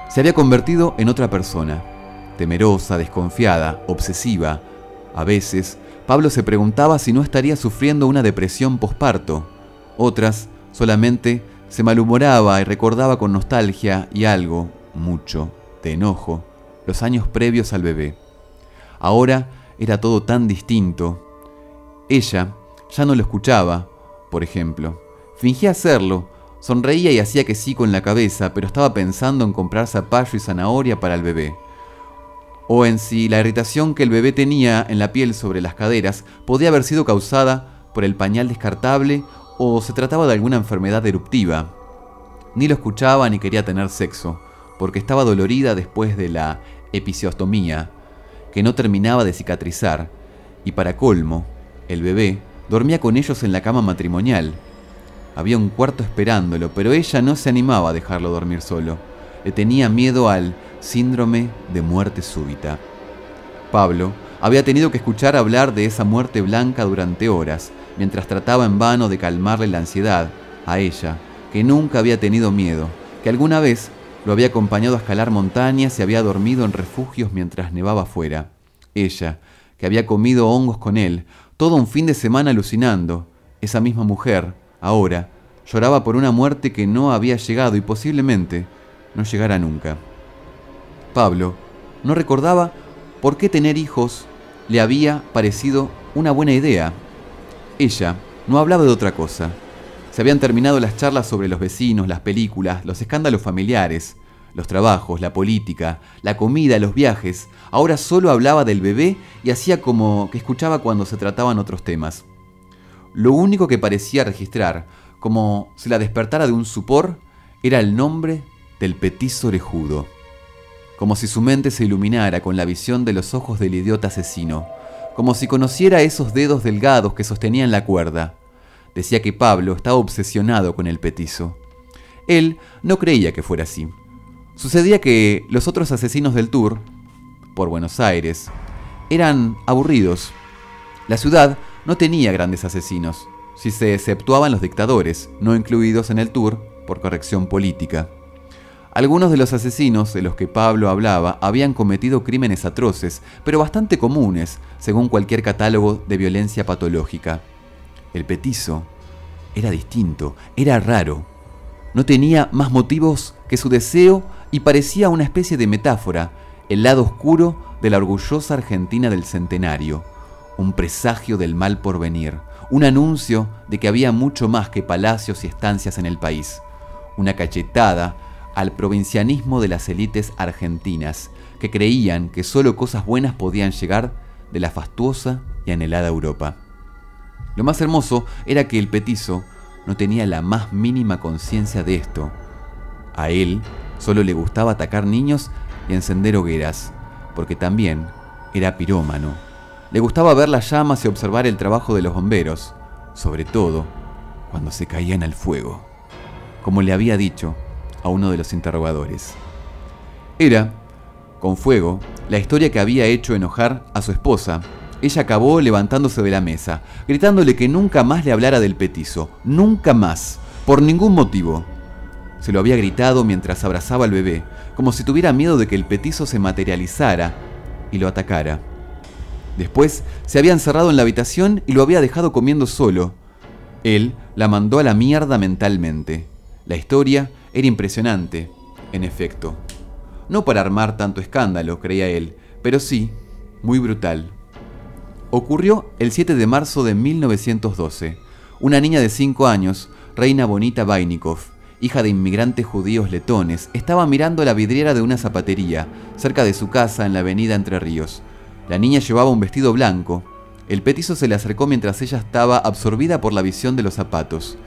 [SPEAKER 1] Se había convertido en otra persona, temerosa, desconfiada, obsesiva. A veces, Pablo se preguntaba si no estaría sufriendo una depresión posparto. Otras, solamente, se malhumoraba y recordaba con nostalgia y algo, mucho, de enojo, los años previos al bebé. Ahora era todo tan distinto. Ella ya no lo escuchaba, por ejemplo. Fingía hacerlo, sonreía y hacía que sí con la cabeza, pero estaba pensando en comprar zapallo y zanahoria para el bebé. O en si la irritación que el bebé tenía en la piel sobre las caderas podía haber sido causada por el pañal descartable o se trataba de alguna enfermedad eruptiva. Ni lo escuchaba ni quería tener sexo, porque estaba dolorida después de la episiotomía, que no terminaba de cicatrizar, y para colmo, el bebé dormía con ellos en la cama matrimonial. Había un cuarto esperándolo, pero ella no se animaba a dejarlo dormir solo. Le tenía miedo al síndrome de muerte súbita. Pablo había tenido que escuchar hablar de esa muerte blanca durante horas, mientras trataba en vano de calmarle la ansiedad a ella, que nunca había tenido miedo, que alguna vez lo había acompañado a escalar montañas y había dormido en refugios mientras nevaba afuera. Ella, que había comido hongos con él, todo un fin de semana alucinando, esa misma mujer, ahora, lloraba por una muerte que no había llegado y posiblemente no llegara nunca. Pablo no recordaba por qué tener hijos le había parecido una buena idea. Ella no hablaba de otra cosa. Se habían terminado las charlas sobre los vecinos, las películas, los escándalos familiares, los trabajos, la política, la comida, los viajes. Ahora solo hablaba del bebé y hacía como que escuchaba cuando se trataban otros temas. Lo único que parecía registrar, como si la despertara de un supor, era el nombre del petiso orejudo. Como si su mente se iluminara con la visión de los ojos del idiota asesino, como si conociera esos dedos delgados que sostenían la cuerda. Decía que Pablo estaba obsesionado con el petizo. Él no creía que fuera así. Sucedía que los otros asesinos del tour, por Buenos Aires, eran aburridos. La ciudad no tenía grandes asesinos, si se exceptuaban los dictadores, no incluidos en el tour por corrección política. Algunos de los asesinos de los que Pablo hablaba habían cometido crímenes atroces, pero bastante comunes, según cualquier catálogo de violencia patológica. El petizo era distinto, era raro. No tenía más motivos que su deseo y parecía una especie de metáfora, el lado oscuro de la orgullosa Argentina del centenario, un presagio del mal por venir, un anuncio de que había mucho más que palacios y estancias en el país, una cachetada al provincianismo de las élites argentinas, que creían que solo cosas buenas podían llegar de la fastuosa y anhelada Europa. Lo más hermoso era que el petizo no tenía la más mínima conciencia de esto. A él solo le gustaba atacar niños y encender hogueras, porque también era pirómano. Le gustaba ver las llamas y observar el trabajo de los bomberos, sobre todo cuando se caían al fuego. Como le había dicho, a uno de los interrogadores. Era, con fuego, la historia que había hecho enojar a su esposa. Ella acabó levantándose de la mesa, gritándole que nunca más le hablara del petizo, nunca más, por ningún motivo. Se lo había gritado mientras abrazaba al bebé, como si tuviera miedo de que el petizo se materializara y lo atacara. Después se había encerrado en la habitación y lo había dejado comiendo solo. Él la mandó a la mierda mentalmente. La historia era impresionante, en efecto. No para armar tanto escándalo, creía él, pero sí, muy brutal. Ocurrió el 7 de marzo de 1912. Una niña de 5 años, Reina Bonita Vainikov, hija de inmigrantes judíos letones, estaba mirando la vidriera de una zapatería, cerca de su casa en la avenida Entre Ríos. La niña llevaba un vestido blanco. El petizo se le acercó mientras ella estaba absorbida por la visión de los zapatos.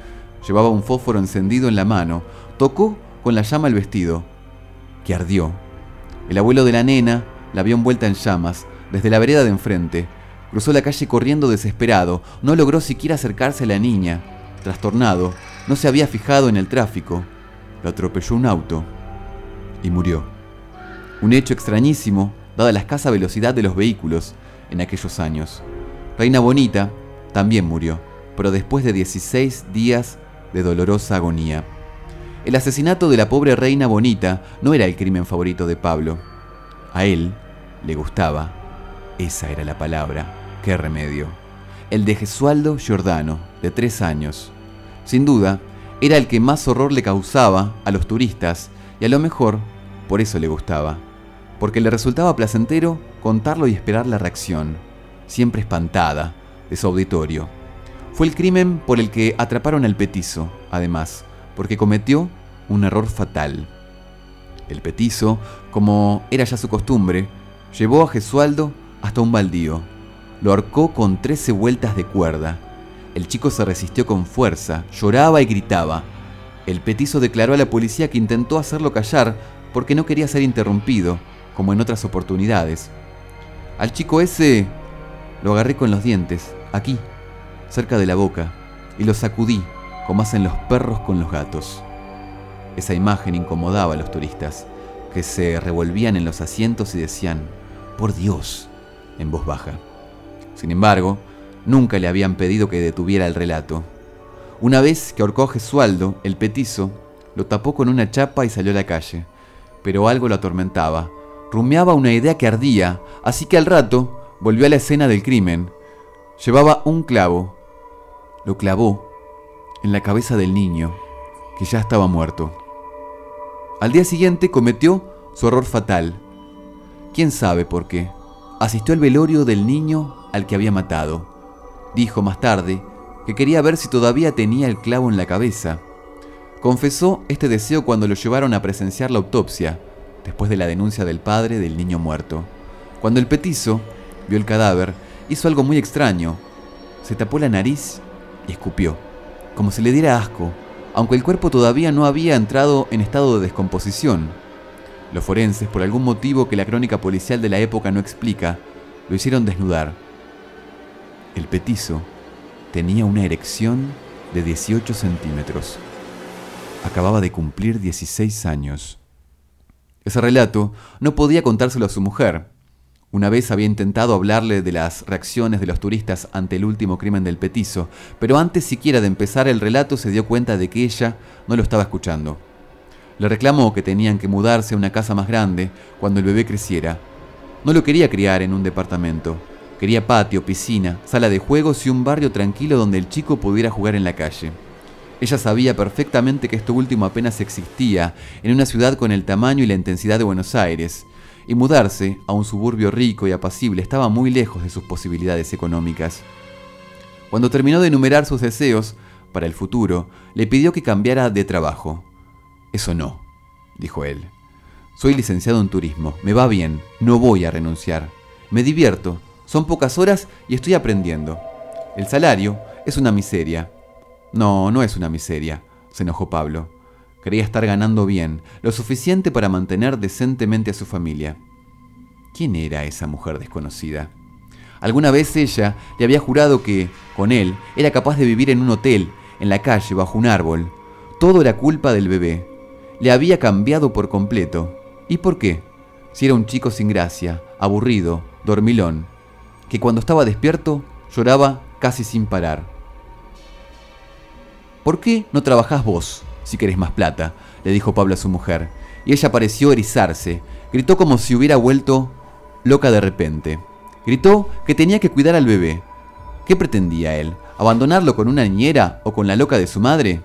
[SPEAKER 1] Llevaba un fósforo encendido en la mano, Tocó con la llama el vestido, que ardió. El abuelo de la nena la vio envuelta en llamas, desde la vereda de enfrente. Cruzó la calle corriendo desesperado, no logró siquiera acercarse a la niña. Trastornado, no se había fijado en el tráfico. Lo atropelló un auto y murió. Un hecho extrañísimo, dada la escasa velocidad de los vehículos en aquellos años. Reina Bonita también murió, pero después de 16 días de dolorosa agonía. El asesinato de la pobre reina bonita no era el crimen favorito de Pablo. A él le gustaba, esa era la palabra, qué remedio. El de Gesualdo Giordano, de tres años. Sin duda, era el que más horror le causaba a los turistas y a lo mejor por eso le gustaba, porque le resultaba placentero contarlo y esperar la reacción, siempre espantada, de su auditorio. Fue el crimen por el que atraparon al petizo, además, porque cometió un error fatal. El petizo, como era ya su costumbre, llevó a Gesualdo hasta un baldío. Lo arcó con trece vueltas de cuerda. El chico se resistió con fuerza, lloraba y gritaba. El petizo declaró a la policía que intentó hacerlo callar porque no quería ser interrumpido, como en otras oportunidades. Al chico ese lo agarré con los dientes, aquí, cerca de la boca, y lo sacudí, como hacen los perros con los gatos. Esa imagen incomodaba a los turistas, que se revolvían en los asientos y decían, por Dios, en voz baja. Sin embargo, nunca le habían pedido que detuviera el relato. Una vez que ahorcó a Gesualdo, el petizo, lo tapó con una chapa y salió a la calle. Pero algo lo atormentaba. Rumiaba una idea que ardía, así que al rato volvió a la escena del crimen. Llevaba un clavo. Lo clavó en la cabeza del niño, que ya estaba muerto. Al día siguiente cometió su error fatal. ¿Quién sabe por qué? Asistió al velorio del niño al que había matado. Dijo más tarde que quería ver si todavía tenía el clavo en la cabeza. Confesó este deseo cuando lo llevaron a presenciar la autopsia, después de la denuncia del padre del niño muerto. Cuando el petizo vio el cadáver, hizo algo muy extraño. Se tapó la nariz y escupió, como si le diera asco, aunque el cuerpo todavía no había entrado en estado de descomposición. Los forenses, por algún motivo que la crónica policial de la época no explica, lo hicieron desnudar. El petizo tenía una erección de 18 centímetros. Acababa de cumplir 16 años. Ese relato no podía contárselo a su mujer. Una vez había intentado hablarle de las reacciones de los turistas ante el último crimen del petizo, pero antes siquiera de empezar el relato se dio cuenta de que ella no lo estaba escuchando. Le reclamó que tenían que mudarse a una casa más grande cuando el bebé creciera. No lo quería criar en un departamento. Quería patio, piscina, sala de juegos y un barrio tranquilo donde el chico pudiera jugar en la calle. Ella sabía perfectamente que esto último apenas existía en una ciudad con el tamaño y la intensidad de Buenos Aires, y mudarse a un suburbio rico y apacible estaba muy lejos de sus posibilidades económicas. Cuando terminó de enumerar sus deseos para el futuro, le pidió que cambiara de trabajo. Eso no, dijo él. Soy licenciado en turismo, me va bien, no voy a renunciar. Me divierto, son pocas horas y estoy aprendiendo. El salario es una miseria. No, no es una miseria, se enojó Pablo. Quería estar ganando bien, lo suficiente para mantener decentemente a su familia. ¿Quién era esa mujer desconocida? Alguna vez ella le había jurado que, con él, era capaz de vivir en un hotel, en la calle, bajo un árbol. Todo era culpa del bebé. Le había cambiado por completo. ¿Y por qué? Si era un chico sin gracia, aburrido, dormilón, que cuando estaba despierto lloraba casi sin parar. ¿Por qué no trabajás vos, si querés más plata? le dijo Pablo a su mujer, y ella pareció erizarse, gritó como si hubiera vuelto loca de repente. Gritó que tenía que cuidar al bebé. ¿Qué pretendía él? ¿Abandonarlo con una niñera o con la loca de su madre?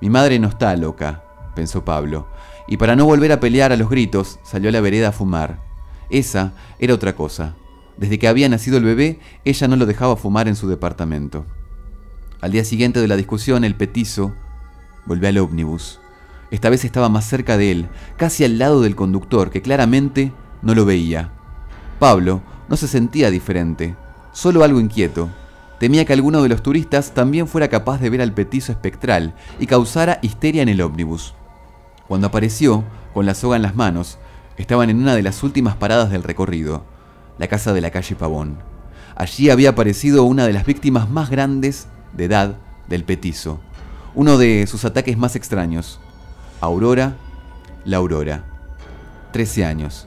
[SPEAKER 1] Mi madre no está loca, pensó Pablo, y para no volver a pelear a los gritos, salió a la vereda a fumar. Esa era otra cosa. Desde que había nacido el bebé, ella no lo dejaba fumar en su departamento. Al día siguiente de la discusión, el petizo volvió al ómnibus. Esta vez estaba más cerca de él, casi al lado del conductor, que claramente no lo veía. Pablo no se sentía diferente, solo algo inquieto. Temía que alguno de los turistas también fuera capaz de ver al petizo espectral y causara histeria en el ómnibus. Cuando apareció, con la soga en las manos, estaban en una de las últimas paradas del recorrido, la casa de la calle Pavón. Allí había aparecido una de las víctimas más grandes de edad del petizo, uno de sus ataques más extraños. Aurora, la Aurora, 13 años,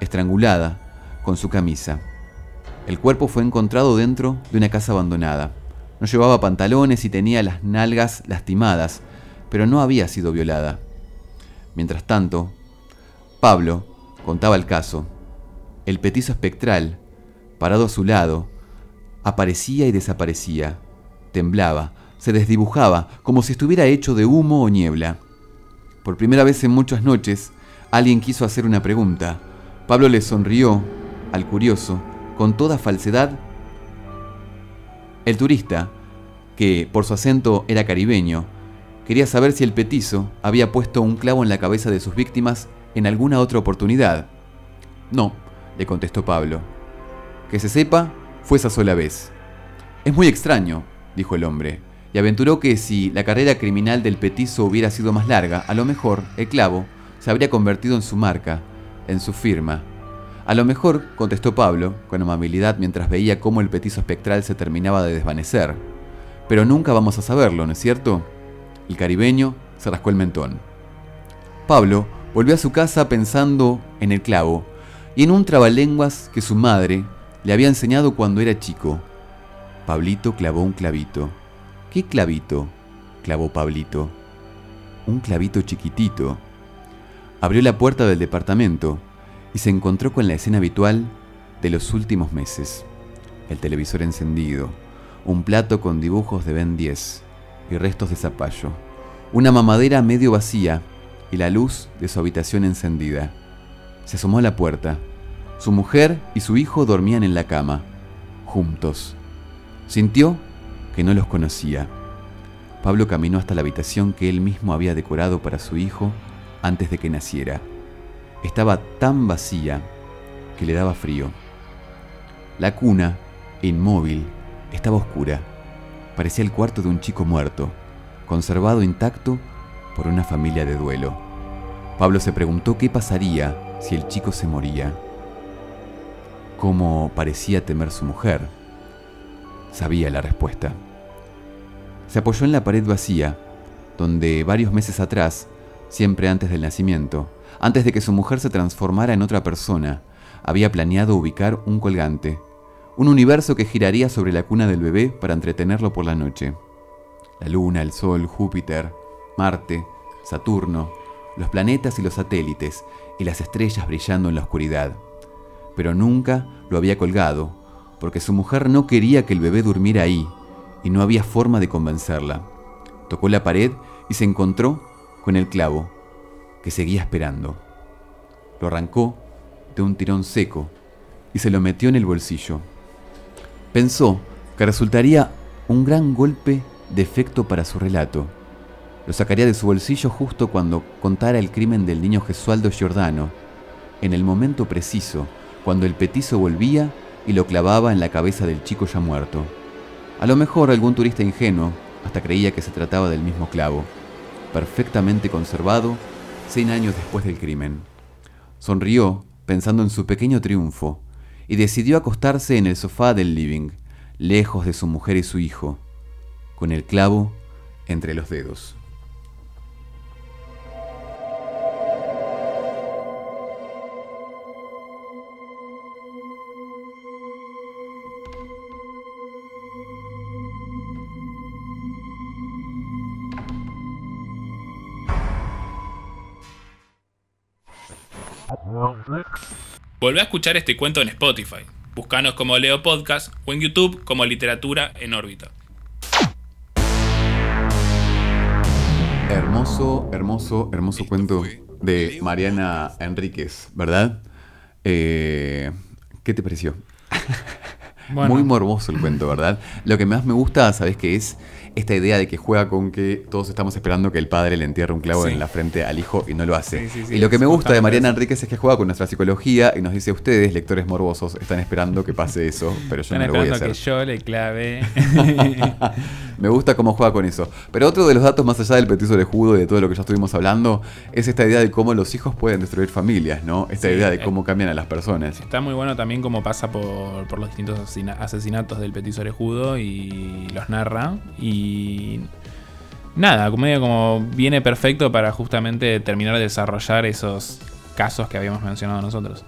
[SPEAKER 1] estrangulada, con su camisa. El cuerpo fue encontrado dentro de una casa abandonada. No llevaba pantalones y tenía las nalgas lastimadas, pero no había sido violada. Mientras tanto, Pablo contaba el caso. El petizo espectral, parado a su lado, aparecía y desaparecía, temblaba, se desdibujaba, como si estuviera hecho de humo o niebla. Por primera vez en muchas noches, alguien quiso hacer una pregunta. Pablo le sonrió al curioso, con toda falsedad. El turista, que por su acento era caribeño, quería saber si el petizo había puesto un clavo en la cabeza de sus víctimas en alguna otra oportunidad. No, le contestó Pablo. Que se sepa, fue esa sola vez. Es muy extraño, dijo el hombre, y aventuró que si la carrera criminal del petizo hubiera sido más larga, a lo mejor el clavo se habría convertido en su marca, en su firma. A lo mejor, contestó Pablo, con amabilidad mientras veía cómo el petizo espectral se terminaba de desvanecer. Pero nunca vamos a saberlo, ¿no es cierto? El caribeño se rascó el mentón. Pablo volvió a su casa pensando en el clavo y en un trabalenguas que su madre le había enseñado cuando era chico. Pablito clavó un clavito. ¿Qué clavito? clavó Pablito. Un clavito chiquitito. Abrió la puerta del departamento y se encontró con la escena habitual de los últimos meses. El televisor encendido, un plato con dibujos de Ben 10 y restos de zapallo, una mamadera medio vacía y la luz de su habitación encendida. Se asomó a la puerta. Su mujer y su hijo dormían en la cama, juntos. Sintió que no los conocía. Pablo caminó hasta la habitación que él mismo había decorado para su hijo antes de que naciera. Estaba tan vacía que le daba frío. La cuna, inmóvil, estaba oscura. Parecía el cuarto de un chico muerto, conservado intacto por una familia de duelo. Pablo se preguntó qué pasaría si el chico se moría. ¿Cómo parecía temer su mujer? Sabía la respuesta. Se apoyó en la pared vacía, donde varios meses atrás, siempre antes del nacimiento, antes de que su mujer se transformara en otra persona, había planeado ubicar un colgante, un universo que giraría sobre la cuna del bebé para entretenerlo por la noche. La luna, el sol, Júpiter, Marte, Saturno, los planetas y los satélites, y las estrellas brillando en la oscuridad. Pero nunca lo había colgado, porque su mujer no quería que el bebé durmiera ahí, y no había forma de convencerla. Tocó la pared y se encontró con el clavo, que seguía esperando. Lo arrancó de un tirón seco y se lo metió en el bolsillo. Pensó que resultaría un gran golpe de efecto para su relato lo sacaría de su bolsillo justo cuando contara el crimen del niño Gesualdo Giordano, en el momento preciso, cuando el petizo volvía y lo clavaba en la cabeza del chico ya muerto. A lo mejor algún turista ingenuo hasta creía que se trataba del mismo clavo, perfectamente conservado 100 años después del crimen. Sonrió pensando en su pequeño triunfo y decidió acostarse en el sofá del living, lejos de su mujer y su hijo, con el clavo entre los dedos.
[SPEAKER 2] Volvé a escuchar este cuento en Spotify. Búscanos como Leo Podcast o en YouTube como Literatura en órbita.
[SPEAKER 1] Hermoso, hermoso, hermoso cuento de Mariana Enríquez, ¿verdad? Eh, ¿Qué te pareció? Muy morboso el cuento, ¿verdad? Lo que más me gusta, ¿sabes qué es? Esta idea de que juega con que todos estamos esperando que el padre le entierre un clavo en la frente al hijo y no lo hace. y lo que me gusta de Mariana Enríquez es que juega con nuestra psicología y nos dice, ustedes, lectores morbosos, están esperando que pase eso, pero yo no lo voy a hacer. que
[SPEAKER 2] yo le clave.
[SPEAKER 1] me gusta cómo juega con eso. Pero otro de los datos más allá del petiso de judo y de todo lo que ya estuvimos hablando es esta idea de cómo los hijos pueden destruir familias, ¿no? Esta idea de cómo cambian a las personas.
[SPEAKER 2] Está muy bueno también cómo pasa por, por los distintos asesinatos del petiso judo y los narra y y nada, medio como viene perfecto para justamente terminar de desarrollar esos casos que habíamos mencionado nosotros.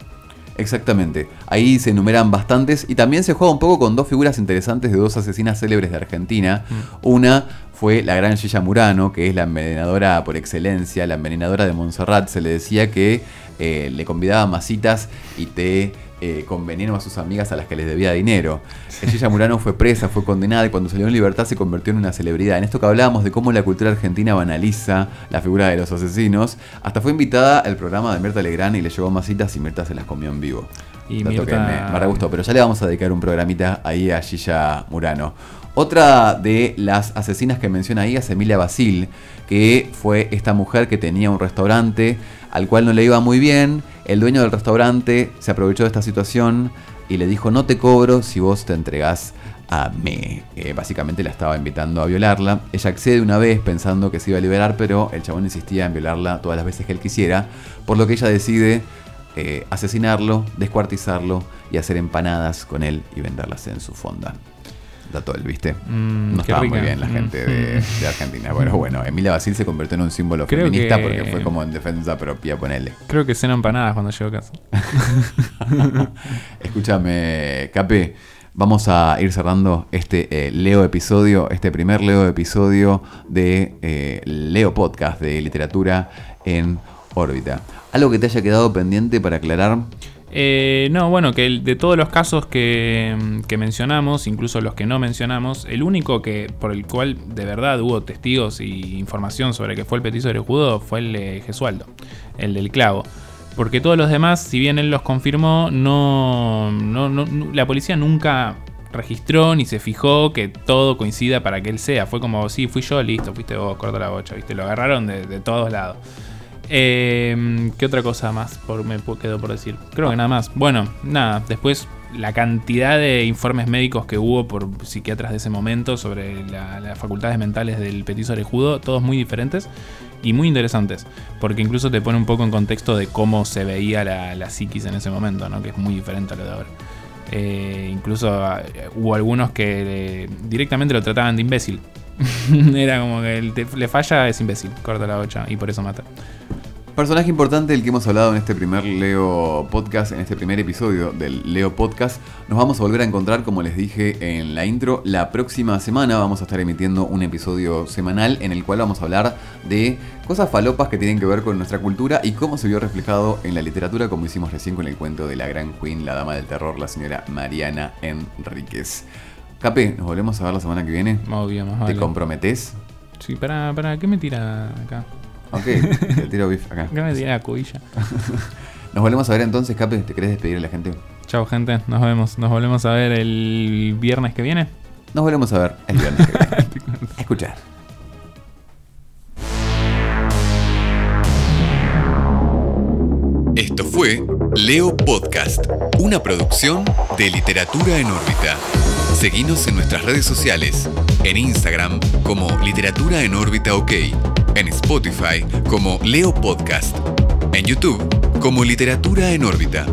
[SPEAKER 1] Exactamente. Ahí se enumeran bastantes y también se juega un poco con dos figuras interesantes de dos asesinas célebres de Argentina. Mm. Una fue la gran Gilla Murano, que es la envenenadora por excelencia, la envenenadora de Montserrat. Se le decía que eh, le convidaba masitas y te eh, con veneno a sus amigas a las que les debía dinero. Gilla Murano fue presa, fue condenada y cuando salió en libertad se convirtió en una celebridad. En esto que hablábamos de cómo la cultura argentina banaliza la figura de los asesinos, hasta fue invitada al programa de Mirta Legrand y le llevó masitas y Mirta se las comió en vivo.
[SPEAKER 2] Y
[SPEAKER 1] que
[SPEAKER 2] Mirta-
[SPEAKER 1] me, me gustó, pero ya le vamos a dedicar un programita ahí a Gilla Murano. Otra de las asesinas que menciona ahí es Emilia Basil, que fue esta mujer que tenía un restaurante al cual no le iba muy bien. El dueño del restaurante se aprovechó de esta situación y le dijo, no te cobro si vos te entregás a mí. Eh, básicamente la estaba invitando a violarla. Ella accede una vez pensando que se iba a liberar, pero el chabón insistía en violarla todas las veces que él quisiera, por lo que ella decide eh, asesinarlo, descuartizarlo y hacer empanadas con él y venderlas en su fonda. Dato del, ¿viste?
[SPEAKER 2] Mm,
[SPEAKER 1] no estaba muy bien la
[SPEAKER 2] Mm.
[SPEAKER 1] gente de, de Argentina. Bueno, bueno, Emilia Basil se convirtió en un símbolo
[SPEAKER 2] Creo
[SPEAKER 1] feminista
[SPEAKER 2] que-
[SPEAKER 1] porque fue como en defensa propia, ponele.
[SPEAKER 2] Creo que ceno empanadas cuando llego a casa.
[SPEAKER 1] Escúchame, Cape, vamos a ir cerrando este eh, Leo episodio, este primer Leo episodio de eh, Leo Podcast de literatura en órbita. ¿Algo que te haya quedado pendiente para aclarar?
[SPEAKER 2] Eh, no, bueno, que de todos los casos que, que mencionamos, incluso los que no mencionamos, el único que por el cual de verdad hubo testigos y información sobre que fue el petiso de Judo fue el de Gesualdo, el del clavo. Porque todos los demás, si bien él los confirmó, no, no- no- no- la policía nunca registró ni se fijó que todo coincida para que él sea. Fue como, sí, fui yo, listo, fuiste vos, corta la bocha, ¿viste? Lo agarraron de, de todos lados. Eh, ¿Qué otra cosa más me quedó por decir? Creo que nada más. Bueno, nada, después la cantidad de informes médicos que hubo por psiquiatras de ese momento sobre la- las facultades mentales del petiso orejudo, todos muy diferentes y muy interesantes, porque incluso te pone un poco en contexto de cómo se veía la, psiquis en ese momento, ¿no? que es muy diferente a lo de ahora. Eh, incluso eh, hubo algunos que eh, directamente lo trataban de imbécil. Era como que el le falla es imbécil, corta la bocha y por eso mata.
[SPEAKER 1] Personaje importante del que hemos hablado en este primer Leo Podcast, en este primer episodio del Leo Podcast. Nos vamos a volver a encontrar, como les dije en la intro, la próxima semana vamos a estar emitiendo un episodio semanal en el cual vamos a hablar de cosas falopas que tienen que ver con nuestra cultura y cómo se vio reflejado en la literatura, como hicimos recién con el cuento de la gran queen, la dama del terror, la señora Mariana Enríquez. Cape, nos volvemos a ver la semana que viene.
[SPEAKER 2] Obvio, más
[SPEAKER 1] ¿Te
[SPEAKER 2] vale.
[SPEAKER 1] comprometés?
[SPEAKER 2] Sí, para, para, ¿qué me tira acá?
[SPEAKER 1] Ok, te tiro bif acá.
[SPEAKER 2] ¿Qué me tira la cubilla?
[SPEAKER 1] Nos volvemos a ver entonces, Cape. ¿Te querés despedir a la gente?
[SPEAKER 2] Chao, gente, nos vemos. Nos volvemos a ver el viernes que viene.
[SPEAKER 1] Nos volvemos a ver el viernes que viene. A escuchar. Esto fue Leo Podcast, una producción de literatura en órbita. Seguinos en nuestras redes sociales, en Instagram como Literatura en órbita OK, en Spotify como Leo Podcast, en YouTube como Literatura en órbita.